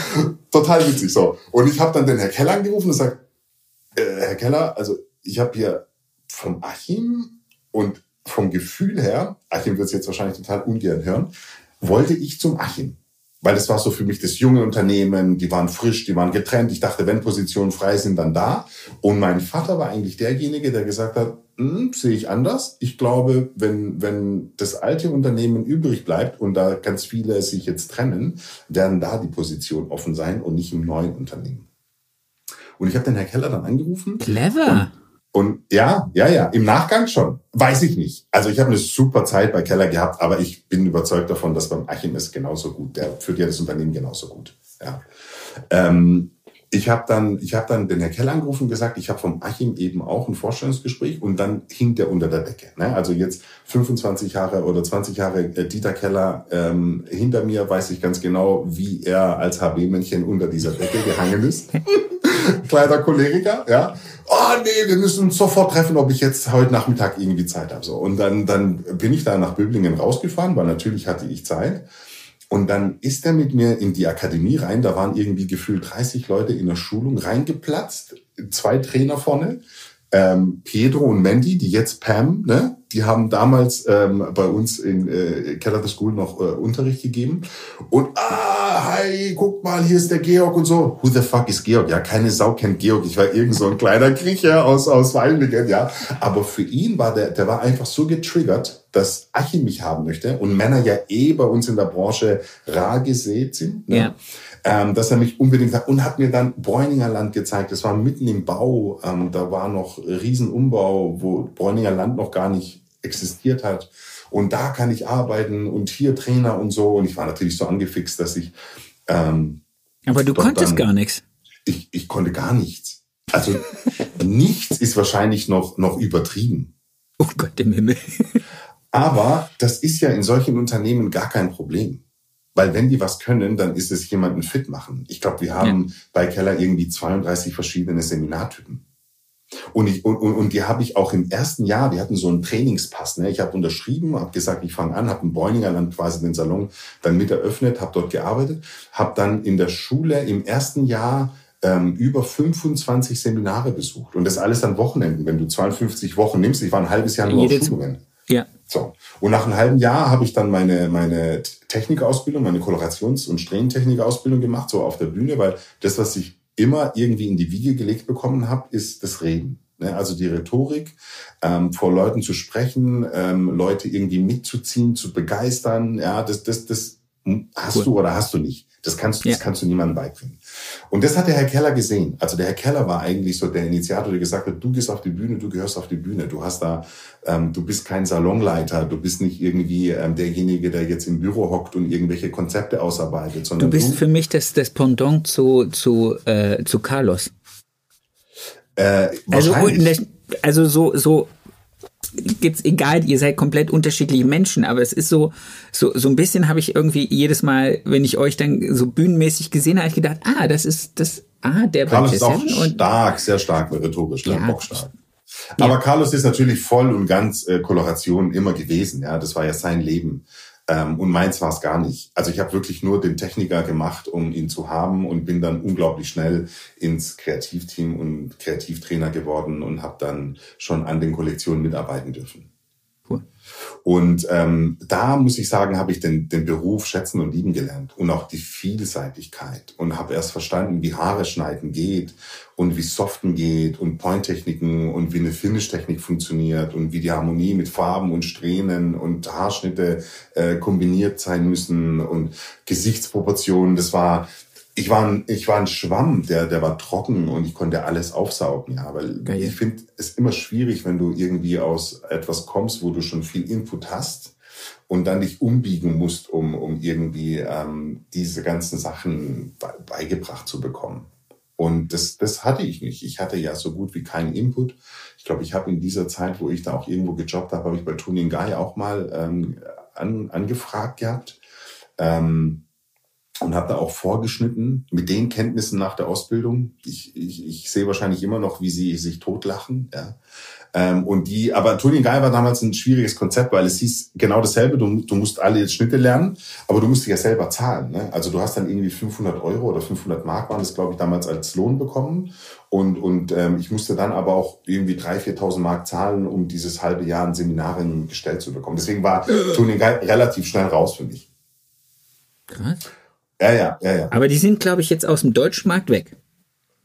Total witzig so. Und ich habe dann den Herr Keller angerufen und sagt, äh, Herr Keller, also ich habe hier vom Achim und vom Gefühl her, Achim wird es jetzt wahrscheinlich total ungern hören, wollte ich zum Achim. Weil das war so für mich das junge Unternehmen, die waren frisch, die waren getrennt. Ich dachte, wenn Positionen frei sind, dann da. Und mein Vater war eigentlich derjenige, der gesagt hat, hm, sehe ich anders. Ich glaube, wenn, wenn das alte Unternehmen übrig bleibt und da ganz viele sich jetzt trennen, werden da die Positionen offen sein und nicht im neuen Unternehmen. Und ich habe den Herr Keller dann angerufen. Clever. Und ja, ja, ja, im Nachgang schon. Weiß ich nicht. Also ich habe eine super Zeit bei Keller gehabt, aber ich bin überzeugt davon, dass beim Achim ist genauso gut. Der führt ja das Unternehmen genauso gut. Ja. Ähm, ich habe dann, ich habe dann den Herr Keller angerufen und gesagt, ich habe vom Achim eben auch ein Vorstellungsgespräch und dann hing der unter der Decke. Ne? Also jetzt 25 Jahre oder 20 Jahre äh, Dieter Keller ähm, hinter mir weiß ich ganz genau, wie er als HB-Männchen unter dieser Decke gehangen ist. Kleiner Choleriker, ja. Oh nee, wir müssen uns sofort treffen, ob ich jetzt heute Nachmittag irgendwie Zeit habe. So. Und dann, dann bin ich da nach Böblingen rausgefahren, weil natürlich hatte ich Zeit. Und dann ist er mit mir in die Akademie rein. Da waren irgendwie gefühlt 30 Leute in der Schulung reingeplatzt. Zwei Trainer vorne. Ähm, Pedro und Mandy, die jetzt Pam, ne? Die haben damals ähm, bei uns in äh, Keller the School noch äh, Unterricht gegeben. Und ah, hi, guck mal, hier ist der Georg und so. Who the fuck is Georg? Ja, keine Sau kennt Georg. Ich war irgend so ein kleiner Griecher aus, aus Weilingen, ja. Aber für ihn war der, der war einfach so getriggert, dass Achim mich haben möchte und Männer ja eh bei uns in der Branche rar gesät sind. Ne? Ja ähm, dass er mich unbedingt sagt und hat mir dann Bräuninger Land gezeigt. Das war mitten im Bau. Ähm, da war noch Riesenumbau, wo Bräuninger Land noch gar nicht existiert hat. Und da kann ich arbeiten und hier Trainer und so. Und ich war natürlich so angefixt, dass ich. Ähm, Aber du konntest dann, gar nichts. Ich, ich konnte gar nichts. Also nichts ist wahrscheinlich noch, noch übertrieben. Oh Gott im Himmel. Aber das ist ja in solchen Unternehmen gar kein Problem. Weil wenn die was können, dann ist es jemanden fit machen. Ich glaube, wir haben ja. bei Keller irgendwie 32 verschiedene Seminartypen. Und, ich, und, und, die habe ich auch im ersten Jahr, wir hatten so einen Trainingspass. Ne? Ich habe unterschrieben, habe gesagt, ich fange an, habe in Bräuninger dann quasi den Salon dann mit eröffnet, habe dort gearbeitet, habe dann in der Schule im ersten Jahr ähm, über 25 Seminare besucht. Und das alles an Wochenenden, wenn du 52 Wochen nimmst. Ich war ein halbes Jahr nur Jede auf Schulungen. Ja. So. Und nach einem halben Jahr habe ich dann meine, meine Technikausbildung, meine Kolorations- und Strähnentechnikausbildung gemacht, so auf der Bühne, weil das, was ich immer irgendwie in die Wiege gelegt bekommen habe, ist das Reden. Ne? Also die Rhetorik, ähm, vor Leuten zu sprechen, ähm, Leute irgendwie mitzuziehen, zu begeistern, ja, das, das, das hast cool. du oder hast du nicht. Das kannst, ja. das kannst du niemandem beibringen. Und das hat der Herr Keller gesehen. Also der Herr Keller war eigentlich so der Initiator, der gesagt hat, du gehst auf die Bühne, du gehörst auf die Bühne. Du hast da, ähm, du bist kein Salonleiter, du bist nicht irgendwie ähm, derjenige, der jetzt im Büro hockt und irgendwelche Konzepte ausarbeitet, sondern du bist du, für mich das, das Pendant zu, zu, äh, zu Carlos. Äh, also, also so, so gibt's egal, ihr seid komplett unterschiedliche Menschen, aber es ist so, so, so ein bisschen habe ich irgendwie jedes Mal, wenn ich euch dann so bühnenmäßig gesehen habe, ich gedacht, ah, das ist das, ah, der Carlos ist auch stark, sehr stark rhetorisch, ne? ja, bockstark. Aber ja. Carlos ist natürlich voll und ganz äh, Koloration immer gewesen, ja, das war ja sein Leben. Ähm, und meins war es gar nicht. Also ich habe wirklich nur den Techniker gemacht, um ihn zu haben und bin dann unglaublich schnell ins Kreativteam und Kreativtrainer geworden und habe dann schon an den Kollektionen mitarbeiten dürfen. Und ähm, da muss ich sagen, habe ich den, den Beruf schätzen und lieben gelernt und auch die Vielseitigkeit und habe erst verstanden, wie Haare schneiden geht und wie Soften geht und Point-Techniken und wie eine Finish-Technik funktioniert und wie die Harmonie mit Farben und Strähnen und Haarschnitte äh, kombiniert sein müssen und Gesichtsproportionen. Das war ich war ein, ich war ein Schwamm, der, der war trocken und ich konnte alles aufsaugen, ja, weil Geil. ich finde es immer schwierig, wenn du irgendwie aus etwas kommst, wo du schon viel Input hast und dann dich umbiegen musst, um, um irgendwie ähm, diese ganzen Sachen beigebracht zu bekommen. Und das, das hatte ich nicht. Ich hatte ja so gut wie keinen Input. Ich glaube, ich habe in dieser Zeit, wo ich da auch irgendwo gejobbt habe, habe ich bei Tuning Guy auch mal ähm, an, angefragt gehabt. Ähm, und habe da auch vorgeschnitten mit den Kenntnissen nach der Ausbildung. Ich, ich, ich sehe wahrscheinlich immer noch, wie sie sich totlachen. Ja. Ähm, und die, aber Tuning Guy war damals ein schwieriges Konzept, weil es hieß genau dasselbe. Du, du musst alle jetzt Schnitte lernen, aber du musst dich ja selber zahlen. Ne? Also du hast dann irgendwie 500 Euro oder 500 Mark waren das, glaube ich, damals als Lohn bekommen. Und, und ähm, ich musste dann aber auch irgendwie 3.000, 4.000 Mark zahlen, um dieses halbe Jahr in Seminaren gestellt zu bekommen. Deswegen war Tuning Guy relativ schnell raus für mich. Krass. Ja, ja, ja, ja. Aber die sind, glaube ich, jetzt aus dem deutschen Markt weg.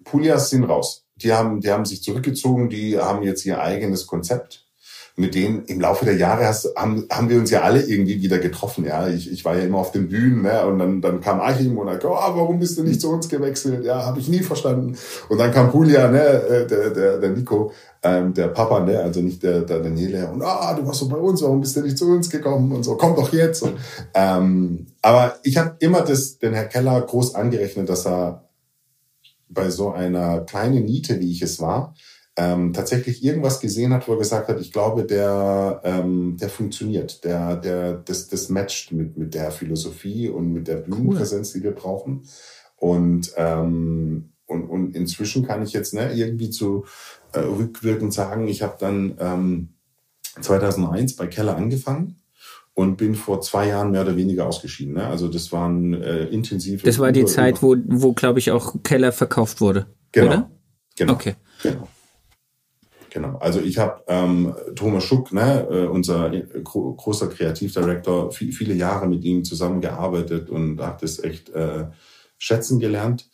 Pulias sind raus. Die haben, die haben sich zurückgezogen, die haben jetzt ihr eigenes Konzept. Mit denen im Laufe der Jahre hast, haben, haben wir uns ja alle irgendwie wieder getroffen. Ja, ich, ich war ja immer auf den Bühnen, ne? und dann, dann kam Achim und sagt, oh, warum bist du nicht zu uns gewechselt? Ja, habe ich nie verstanden. Und dann kam Pulia, ne, äh, der, der, der Nico, ähm, der Papa, ne, also nicht der, der Daniele, und ah, du warst so bei uns, warum bist du nicht zu uns gekommen und so, komm doch jetzt. Und, ähm, aber ich habe immer das, den Herr Keller groß angerechnet, dass er bei so einer kleinen Niete, wie ich es war, ähm, tatsächlich irgendwas gesehen hat, wo er gesagt hat, ich glaube, der, ähm, der funktioniert, der, der, das, das matcht mit, mit der Philosophie und mit der Bühnenpräsenz, die wir brauchen. Und, ähm, und, und inzwischen kann ich jetzt ne, irgendwie zu äh, rückwirkend sagen, ich habe dann ähm, 2001 bei Keller angefangen und bin vor zwei Jahren mehr oder weniger ausgeschieden. Ne? Also das waren äh, intensive. Das war die Zeit, wo, wo glaube ich auch Keller verkauft wurde. Genau. Oder? Genau. Okay. Genau. Genau. Also ich habe ähm, Thomas Schuck, ne, äh, unser gro großer Kreativdirektor, viel, viele Jahre mit ihm zusammengearbeitet und habe das echt äh, schätzen gelernt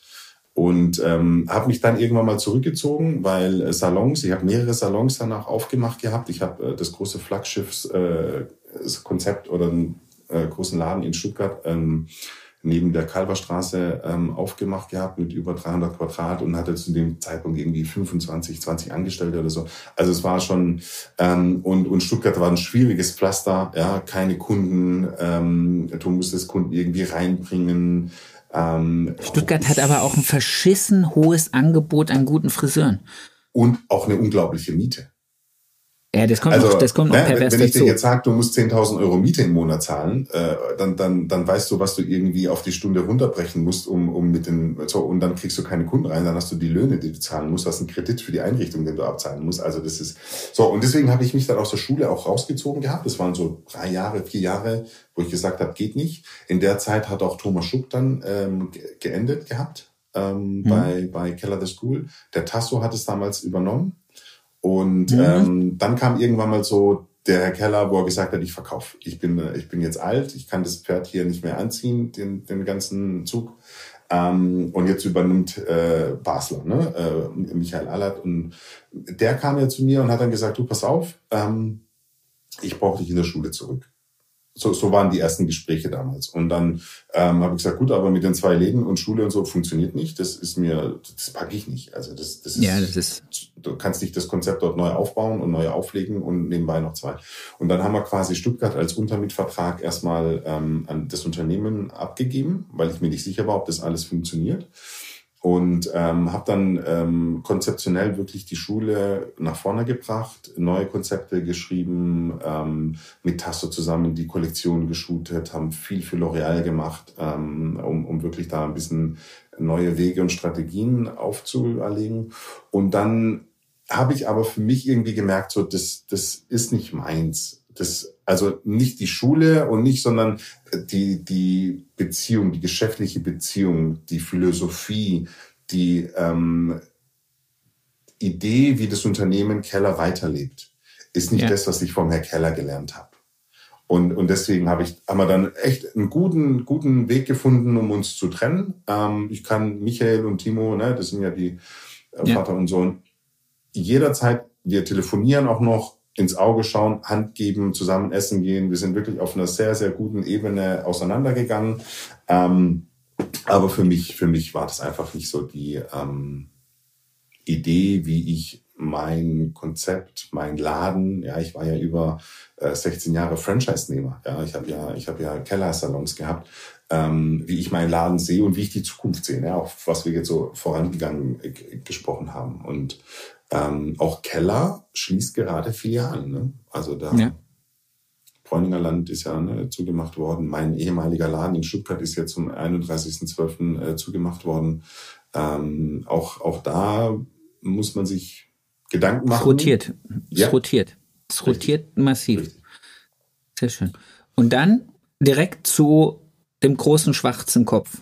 und ähm, habe mich dann irgendwann mal zurückgezogen, weil äh, Salons, ich habe mehrere Salons danach aufgemacht gehabt. Ich habe äh, das große Flaggschiffskonzept äh, oder einen äh, großen Laden in Stuttgart ähm, neben der Kalverstraße ähm, aufgemacht gehabt mit über 300 Quadrat und hatte zu dem Zeitpunkt irgendwie 25, 20 Angestellte oder so. Also es war schon ähm, und und Stuttgart war ein schwieriges Pflaster, ja, keine Kunden, ähm, du musstest Kunden irgendwie reinbringen. Ähm, Stuttgart hat aber auch ein verschissen hohes Angebot an guten Friseuren. Und auch eine unglaubliche Miete. Ja, das kommt also, noch, das kommt ne, pervers Wenn ich dir jetzt sage, du musst 10.000 Euro Miete im Monat zahlen, äh, dann, dann, dann weißt du, was du irgendwie auf die Stunde runterbrechen musst, um, um mit den, so, und dann kriegst du keine Kunden rein, dann hast du die Löhne, die du zahlen musst, hast einen Kredit für die Einrichtung, den du abzahlen musst. Also das ist, so, und deswegen habe ich mich dann aus der Schule auch rausgezogen gehabt. Das waren so drei Jahre, vier Jahre, wo ich gesagt habe, geht nicht. In der Zeit hat auch Thomas Schuck dann ähm, geendet gehabt ähm, mhm. bei, bei Keller the School. Der Tasso hat es damals übernommen und mhm. ähm, dann kam irgendwann mal so der Herr Keller, wo er gesagt hat, ich verkaufe. Ich bin, ich bin jetzt alt, ich kann das Pferd hier nicht mehr anziehen, den, den ganzen Zug. Ähm, und jetzt übernimmt äh, Basler, ne? äh, Michael Allert. Und der kam ja zu mir und hat dann gesagt, du pass auf, ähm, ich brauche dich in der Schule zurück so, so waren die ersten Gespräche damals. Und dann ähm, habe ich gesagt, gut, aber mit den zwei Läden und Schule und so funktioniert nicht. Das ist mir, das packe ich nicht. Also das, das ist, ja, das ist. Du kannst nicht das Konzept dort neu aufbauen und neu auflegen und nebenbei noch zwei. Und dann haben wir quasi Stuttgart als Untermietvertrag erstmal ähm, an das Unternehmen abgegeben, weil ich mir nicht sicher war, ob das alles funktioniert und ähm, habe dann ähm, konzeptionell wirklich die Schule nach vorne gebracht, neue Konzepte geschrieben, ähm, mit Tasso zusammen die Kollektion geshootet, haben viel für L'Oreal gemacht, ähm, um, um wirklich da ein bisschen neue Wege und Strategien aufzuerlegen. Und dann habe ich aber für mich irgendwie gemerkt, so das, das ist nicht meins. Das, also nicht die Schule und nicht, sondern die, die Beziehung, die geschäftliche Beziehung, die Philosophie, die ähm, Idee, wie das Unternehmen Keller weiterlebt, ist nicht ja. das, was ich vom Herr Keller gelernt habe. Und, und deswegen habe ich, haben wir dann echt einen guten, guten Weg gefunden, um uns zu trennen. Ähm, ich kann Michael und Timo, ne, das sind ja die äh, Vater ja. und Sohn, jederzeit, wir telefonieren auch noch, ins Auge schauen, Hand geben, zusammen essen gehen. Wir sind wirklich auf einer sehr, sehr guten Ebene auseinandergegangen. Ähm, Aber für mich, für mich war das einfach nicht so die ähm, Idee, wie ich mein Konzept, mein Laden, ja, ich war ja über äh, 16 Jahre Franchise-Nehmer, ja, ich habe ja, ich habe ja Kellersalons gehabt, ähm, wie ich meinen Laden sehe und wie ich die Zukunft sehe, ja, auch was wir jetzt so vorangegangen äh, gesprochen haben und ähm, auch Keller schließt gerade Filialen, ne? also da ja. Bräuninger Land ist ja ne, zugemacht worden. Mein ehemaliger Laden in Stuttgart ist jetzt zum 31.12. Äh, zugemacht worden. Ähm, auch, auch da muss man sich Gedanken machen. Es rotiert. Es ja. rotiert. Es rotiert Richtig. massiv. Richtig. Sehr schön. Und dann direkt zu dem großen schwarzen Kopf.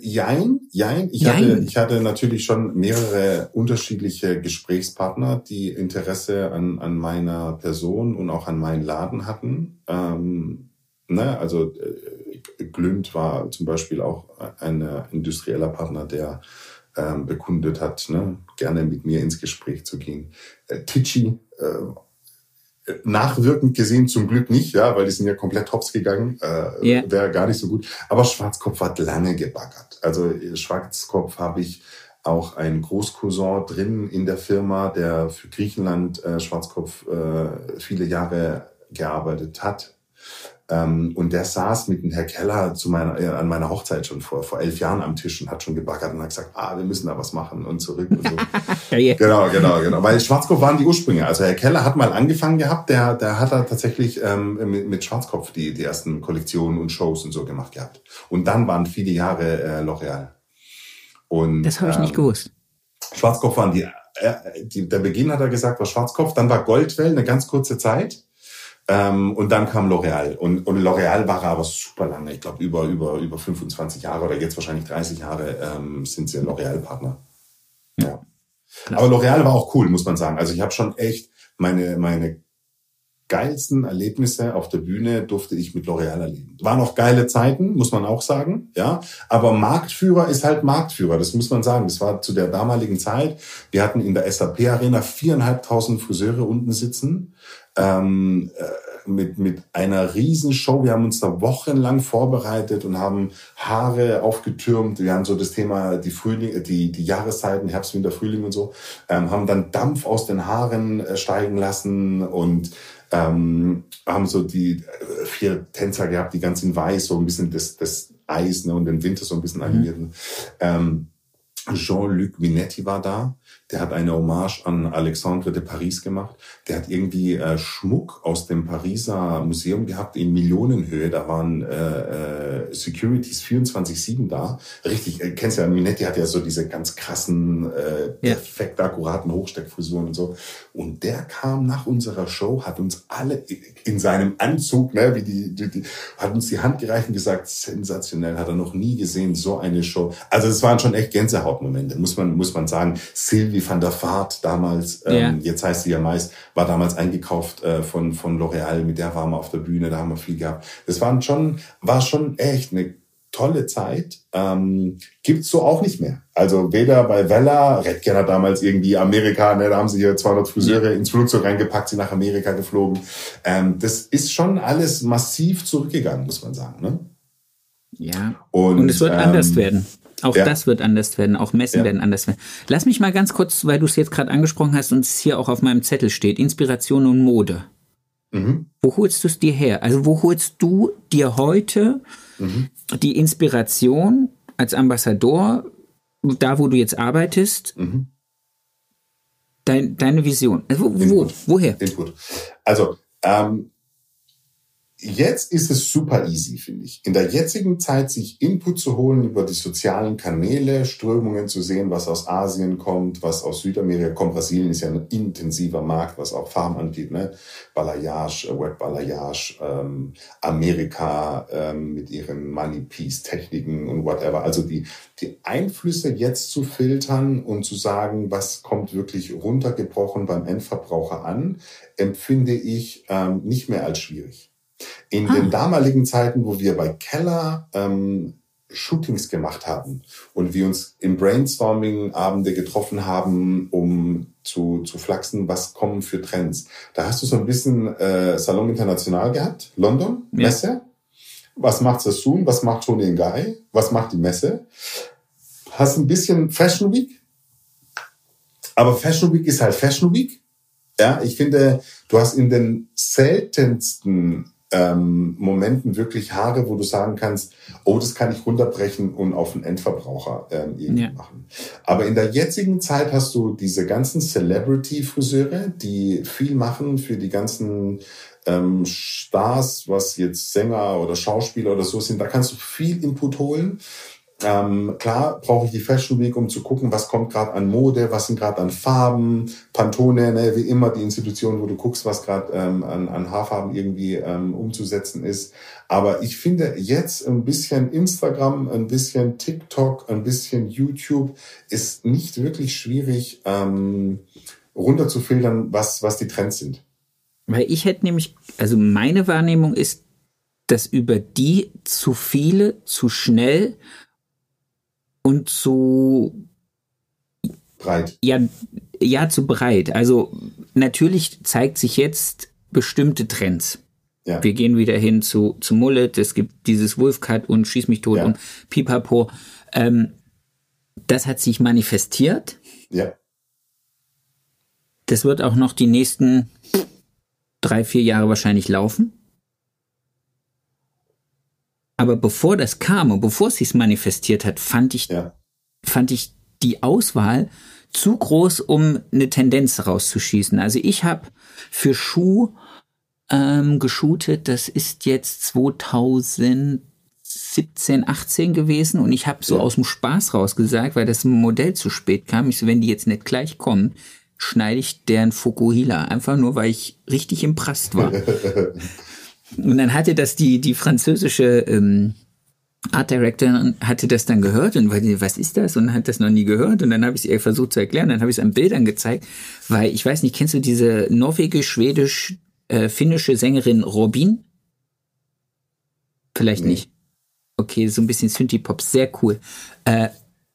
Jein, jein. Ich, jein. Hatte, ich hatte natürlich schon mehrere unterschiedliche Gesprächspartner, die Interesse an, an meiner Person und auch an meinen Laden hatten. Ähm, ne, also äh, Glünd war zum Beispiel auch ein industrieller Partner, der ähm, bekundet hat, ne, gerne mit mir ins Gespräch zu gehen. Äh, Tichy äh, nachwirkend gesehen zum Glück nicht, ja, weil die sind ja komplett hops gegangen, äh, yeah. wäre gar nicht so gut. Aber Schwarzkopf hat lange gebaggert. Also Schwarzkopf habe ich auch ein Großcousin drin in der Firma, der für Griechenland äh, Schwarzkopf äh, viele Jahre gearbeitet hat. Ähm, und der saß mit dem Herr Keller zu meiner, äh, an meiner Hochzeit schon vor, vor elf Jahren am Tisch und hat schon gebaggert und hat gesagt, ah, wir müssen da was machen und zurück und so. ja, yeah. Genau, genau, genau. Weil Schwarzkopf waren die Ursprünge. Also Herr Keller hat mal angefangen gehabt, der, der hat da tatsächlich ähm, mit, mit Schwarzkopf die, die ersten Kollektionen und Shows und so gemacht gehabt. Und dann waren viele Jahre äh, L'Oreal. Und, das habe ich ähm, nicht gewusst. Schwarzkopf waren die, äh, die, der Beginn hat er gesagt, war Schwarzkopf, dann war Goldwell eine ganz kurze Zeit. Ähm, und dann kam L'Oreal. Und, und L'Oreal war aber super lange. Ich glaube, über, über, über 25 Jahre oder jetzt wahrscheinlich 30 Jahre ähm, sind sie L'Oreal-Partner. Ja. Aber L'Oreal war auch cool, muss man sagen. Also ich habe schon echt meine, meine geilsten Erlebnisse auf der Bühne durfte ich mit L'Oreal erleben. Waren auch geile Zeiten, muss man auch sagen, ja. Aber Marktführer ist halt Marktführer, das muss man sagen. Das war zu der damaligen Zeit. Wir hatten in der SAP Arena viereinhalbtausend Friseure unten sitzen ähm, äh, mit, mit einer Riesenshow. Wir haben uns da wochenlang vorbereitet und haben Haare aufgetürmt. Wir haben so das Thema die Frühling, die, die Jahreszeiten, Herbst, Winter, Frühling und so, ähm, haben dann Dampf aus den Haaren äh, steigen lassen und ähm, haben so die äh, vier Tänzer gehabt, die ganz in weiß, so ein bisschen das, das Eis ne, und den Winter so ein bisschen animierten. Mhm. Ähm, Jean-Luc Minetti war da, der hat eine Hommage an Alexandre de Paris gemacht. Der hat irgendwie äh, Schmuck aus dem Pariser Museum gehabt in Millionenhöhe. Da waren äh, äh, Securities 24-7 da. Richtig, äh, kennst ja, Minetti hat ja so diese ganz krassen, äh, perfekt akkuraten Hochsteckfrisuren und so. Und der kam nach unserer Show, hat uns alle in seinem Anzug, ne, wie die, die, die hat uns die Hand gereicht und gesagt, sensationell, hat er noch nie gesehen, so eine Show. Also es waren schon echt Gänsehautmomente, muss man, muss man sagen. Sylvie van der Vaart damals, ähm, ja. jetzt heißt sie ja meist, war damals eingekauft äh, von, von L'Oreal, mit der waren wir auf der Bühne, da haben wir viel gehabt. Das waren schon, war schon echt eine tolle Zeit. Ähm, gibt's so auch nicht mehr. Also weder bei Vella, Redken hat damals irgendwie Amerika, ne, da haben sie hier 200 Friseure ja. ins Flugzeug reingepackt, sie nach Amerika geflogen. Ähm, das ist schon alles massiv zurückgegangen, muss man sagen. Ne? Ja. Und, Und es wird ähm, anders werden. Auch ja. das wird anders werden, auch Messen ja. werden anders werden. Lass mich mal ganz kurz, weil du es jetzt gerade angesprochen hast und es hier auch auf meinem Zettel steht, Inspiration und Mode. Mhm. Wo holst du es dir her? Also wo holst du dir heute mhm. die Inspiration als Ambassador, da wo du jetzt arbeitest, mhm. dein, deine Vision? Also, wo, woher? Input. Also ähm, jetzt ist es super easy, finde ich. In der jetzigen Zeit sich Input zu holen über die sozialen Kanäle, Strömungen zu sehen, was aus Asien kommt, was aus Südamerika kommt. Brasilien ist ja ein intensiver Markt, was auch Farm angeht, ne? Balayage, äh, Web Balayage, ähm, Amerika ähm, mit ihren Money Piece Techniken und whatever. Also die, die Einflüsse jetzt zu filtern und zu sagen, was kommt wirklich runtergebrochen beim Endverbraucher an, empfinde ich ähm, nicht mehr als schwierig. In ah. den damaligen Zeiten, wo wir bei Keller ähm, Shootings gemacht haben und wir uns im Brainstorming Abende getroffen haben, um zu, zu flachsen, was kommen für Trends. Da hast du so ein bisschen äh, Salon International gehabt, London, Messe. Was macht Sassoon? Was macht Tony Guy? Was macht die Messe? Hast ein bisschen Fashion Week. Aber Fashion Week ist halt Fashion Week. Ja, ich finde, du hast in den seltensten ähm, Momenten wirklich Haare, wo du sagen kannst, oh, das kann ich runterbrechen und auf den Endverbraucher ähm, irgendwie ja. machen. Aber in der jetzigen Zeit hast du diese ganzen Celebrity-Friseure, die viel machen für die ganzen ähm, Stars, was jetzt Sänger oder Schauspieler oder so sind. Da kannst du viel Input holen. Ähm, klar brauche ich die Fashion Week, um zu gucken, was kommt gerade an Mode, was sind gerade an Farben, Pantone, ne, wie immer die Institution, wo du guckst, was gerade ähm, an, an Haarfarben irgendwie ähm, umzusetzen ist. Aber ich finde jetzt ein bisschen Instagram, ein bisschen TikTok, ein bisschen YouTube ist nicht wirklich schwierig ähm, runterzufiltern, was, was die Trends sind. Weil ich hätte nämlich, also meine Wahrnehmung ist, dass über die zu viele, zu schnell und zu breit. Ja, ja, zu breit. Also natürlich zeigt sich jetzt bestimmte Trends. Ja. Wir gehen wieder hin zu, zu Mullet, es gibt dieses Wolfcut und Schieß mich tot ja. und Pipapo. Ähm, das hat sich manifestiert. Ja. Das wird auch noch die nächsten drei, vier Jahre wahrscheinlich laufen. Aber bevor das kam und bevor es sich manifestiert hat, fand ich, ja. fand ich die Auswahl zu groß, um eine Tendenz rauszuschießen. Also ich habe für Schuh ähm, geshootet, das ist jetzt 2017, 18 gewesen und ich habe so aus dem Spaß rausgesagt, weil das Modell zu spät kam. Ich so, wenn die jetzt nicht gleich kommen, schneide ich deren Fukuhila. Einfach nur, weil ich richtig impresst war. Und dann hatte das die, die französische ähm, Art Director hatte das dann gehört und weil was ist das und hat das noch nie gehört und dann habe ich es ihr versucht zu erklären, dann habe ich es an Bildern gezeigt, weil ich weiß nicht, kennst du diese norwegisch, schwedisch, äh, finnische Sängerin Robin? Vielleicht nee. nicht. Okay, so ein bisschen Synthie-Pop, sehr cool. Äh,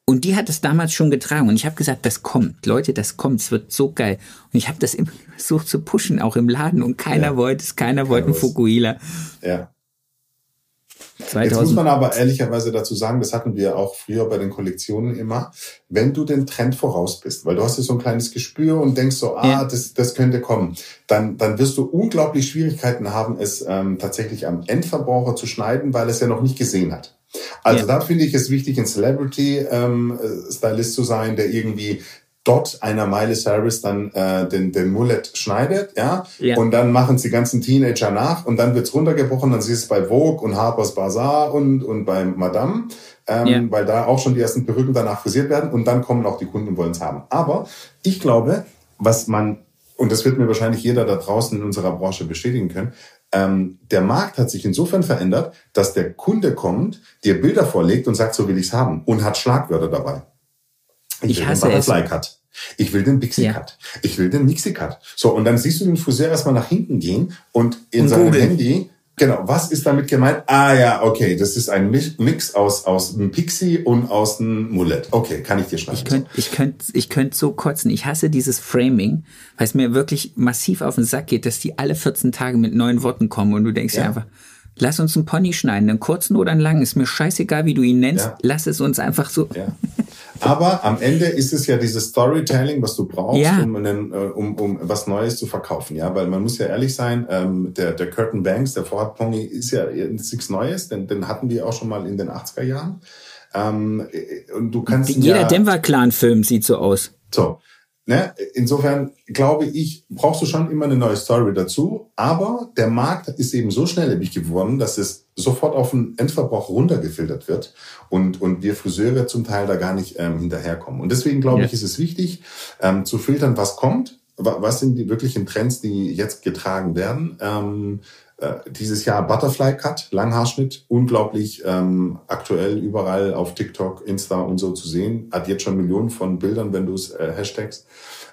und die hat es damals schon getragen. Und ich habe gesagt, das kommt. Leute, das kommt. Es wird so geil. Und ich habe das immer versucht zu pushen, auch im Laden. Und keiner ja. wollte es. Keiner wollte einen Fukuhila. Ja. 2000. Jetzt muss man aber ehrlicherweise dazu sagen, das hatten wir auch früher bei den Kollektionen immer, wenn du den Trend voraus bist, weil du hast ja so ein kleines Gespür und denkst so, ah, ja. das, das könnte kommen, dann, dann wirst du unglaublich Schwierigkeiten haben, es ähm, tatsächlich am Endverbraucher zu schneiden, weil es ja noch nicht gesehen hat. Also ja. da finde ich es wichtig, ein Celebrity-Stylist ähm, zu sein, der irgendwie dort einer Miley Cyrus dann äh, den, den Mullet schneidet, ja? ja, und dann machen es die ganzen Teenager nach und dann wird's runtergebrochen, dann siehst du es bei Vogue und Harper's Bazaar und, und bei Madame, ähm, ja. weil da auch schon die ersten Perücken danach frisiert werden und dann kommen auch die Kunden und wollen es haben. Aber ich glaube, was man, und das wird mir wahrscheinlich jeder da draußen in unserer Branche bestätigen können, ähm, der Markt hat sich insofern verändert, dass der Kunde kommt, dir Bilder vorlegt und sagt, so will ich's haben und hat Schlagwörter dabei. Ich, ich will hasse den Butterfly Cut. Ich will den Pixie Cut. Ja. Ich will den Mixie Cut. So, und dann siehst du den Friseur erstmal nach hinten gehen und in und seinem Google. Handy Genau, was ist damit gemeint? Ah ja, okay, das ist ein Mix aus, aus einem Pixie und aus einem Mullet. Okay, kann ich dir schneiden. Ich könnte ich könnt, ich könnt so kotzen. Ich hasse dieses Framing, weil es mir wirklich massiv auf den Sack geht, dass die alle 14 Tage mit neuen Worten kommen und du denkst ja. dir einfach, lass uns einen Pony schneiden, einen kurzen oder einen langen, ist mir scheißegal, wie du ihn nennst, ja. lass es uns einfach so. Ja. Aber am Ende ist es ja dieses Storytelling, was du brauchst, ja. um, einen, äh, um, um was Neues zu verkaufen. Ja, weil man muss ja ehrlich sein, ähm, der, der Curtin Banks, der Vorhat Pony, ist ja nichts Neues, denn den hatten wir auch schon mal in den 80er Jahren. Ähm, und du kannst Jeder ja, Denver-Clan-Film sieht so aus. So. Ne? Insofern glaube ich, brauchst du schon immer eine neue Story dazu. Aber der Markt ist eben so schnelllebig geworden, dass es sofort auf den Endverbrauch runtergefiltert wird und, und wir Friseure zum Teil da gar nicht ähm, hinterherkommen. Und deswegen glaube ja. ich, ist es wichtig, ähm, zu filtern, was kommt, was sind die wirklichen Trends, die jetzt getragen werden. Ähm, äh, dieses Jahr Butterfly Cut, Langhaarschnitt, unglaublich ähm, aktuell überall auf TikTok, Insta und so zu sehen. Hat jetzt schon Millionen von Bildern, wenn du es äh, hashtags.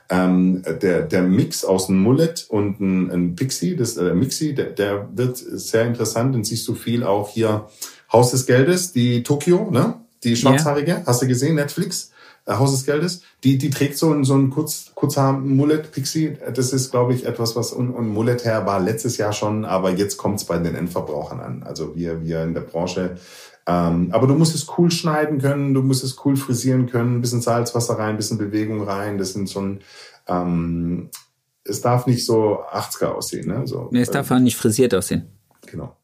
Ähm, der, der Mix aus einem Mullet und ein, ein Pixie, das äh, Mixi, der, der wird sehr interessant. Dann siehst du viel auch hier Haus des Geldes, die Tokio, ne? Die schwarzhaarige, yeah. hast du gesehen, Netflix? Haus des Geldes. Die, die trägt so ein, so ein kurz, kurzhaar Mullet Pixie. Das ist, glaube ich, etwas, was un, un Mullet her war letztes Jahr schon, aber jetzt kommt es bei den Endverbrauchern an. Also wir, wir in der Branche. Ähm, aber du musst es cool schneiden können, du musst es cool frisieren können, ein bisschen Salzwasser rein, ein bisschen Bewegung rein. Das sind so ein, ähm, es darf nicht so 80er aussehen. Ne? So, nee, es darf auch nicht frisiert aussehen. Genau.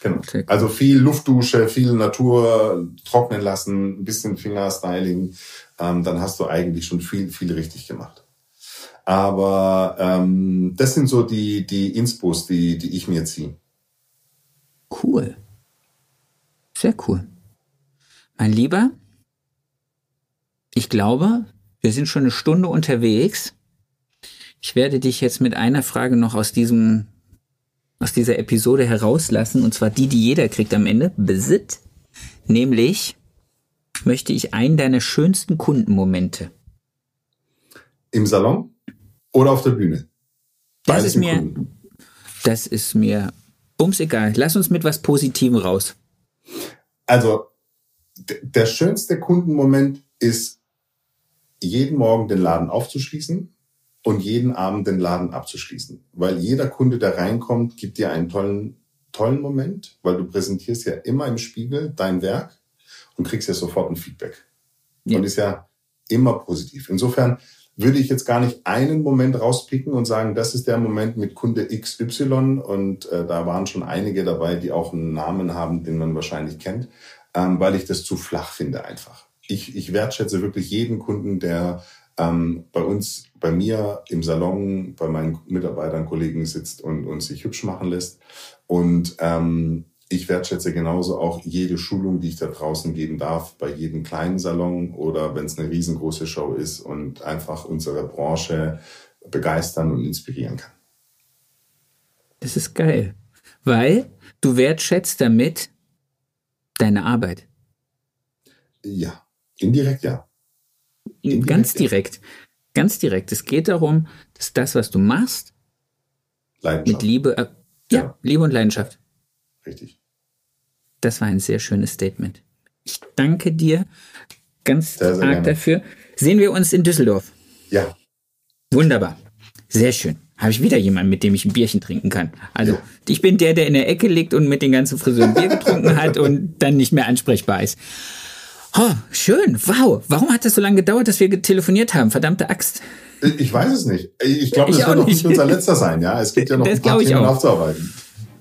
Genau. Also viel Luftdusche, viel Natur trocknen lassen, ein bisschen Fingerstyling, ähm, dann hast du eigentlich schon viel, viel richtig gemacht. Aber ähm, das sind so die, die Inspos, die, die ich mir ziehe. Cool. Sehr cool. Mein Lieber, ich glaube, wir sind schon eine Stunde unterwegs. Ich werde dich jetzt mit einer Frage noch aus diesem aus dieser Episode herauslassen, und zwar die, die jeder kriegt am Ende, Besit. Nämlich möchte ich einen deiner schönsten Kundenmomente. Im Salon oder auf der Bühne? Das ist mir, Kunden. das ist mir bums egal. Lass uns mit was Positivem raus. Also, der schönste Kundenmoment ist, jeden Morgen den Laden aufzuschließen und jeden Abend den Laden abzuschließen. Weil jeder Kunde, der reinkommt, gibt dir einen tollen, tollen Moment, weil du präsentierst ja immer im Spiegel dein Werk und kriegst ja sofort ein Feedback. Ja. Und ist ja immer positiv. Insofern würde ich jetzt gar nicht einen Moment rauspicken und sagen, das ist der Moment mit Kunde XY und äh, da waren schon einige dabei, die auch einen Namen haben, den man wahrscheinlich kennt, ähm, weil ich das zu flach finde einfach. Ich, ich wertschätze wirklich jeden Kunden, der ähm, bei uns, bei mir im Salon, bei meinen Mitarbeitern, Kollegen sitzt und, und sich hübsch machen lässt. Und ähm, ich wertschätze genauso auch jede Schulung, die ich da draußen geben darf, bei jedem kleinen Salon oder wenn es eine riesengroße Show ist und einfach unsere Branche begeistern und inspirieren kann. Das ist geil, weil du wertschätzt damit deine Arbeit. Ja, indirekt ja. Indirekt, ganz direkt. Ganz direkt. Es geht darum, dass das, was du machst, mit Liebe, äh, ja, ja, Liebe und Leidenschaft. Richtig. Das war ein sehr schönes Statement. Ich danke dir ganz sehr, sehr arg gerne. dafür. Sehen wir uns in Düsseldorf? Ja. Wunderbar. Sehr schön. Habe ich wieder jemanden, mit dem ich ein Bierchen trinken kann. Also, ja. ich bin der, der in der Ecke liegt und mit den ganzen Friseuren Bier getrunken hat und dann nicht mehr ansprechbar ist. Oh, schön. Wow. Warum hat das so lange gedauert, dass wir telefoniert haben? Verdammte Axt. Ich weiß es nicht. Ich glaube, das wird noch nicht unser letzter sein, ja. Es gibt ja noch das ein paar Themen aufzuarbeiten.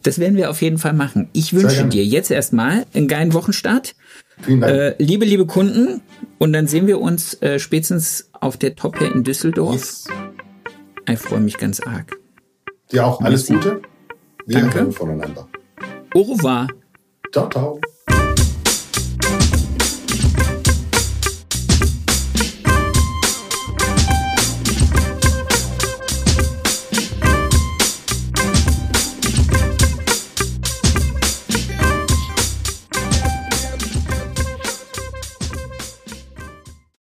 Das werden wir auf jeden Fall machen. Ich wünsche dir jetzt erstmal einen geilen Wochenstart. Vielen Dank. Äh, liebe, liebe Kunden. Und dann sehen wir uns äh, spätestens auf der Top hier in Düsseldorf. Yes. Ich freue mich ganz arg. Dir auch alles Merci. Gute. Wir Danke. voneinander. Au revoir. Ciao, ciao.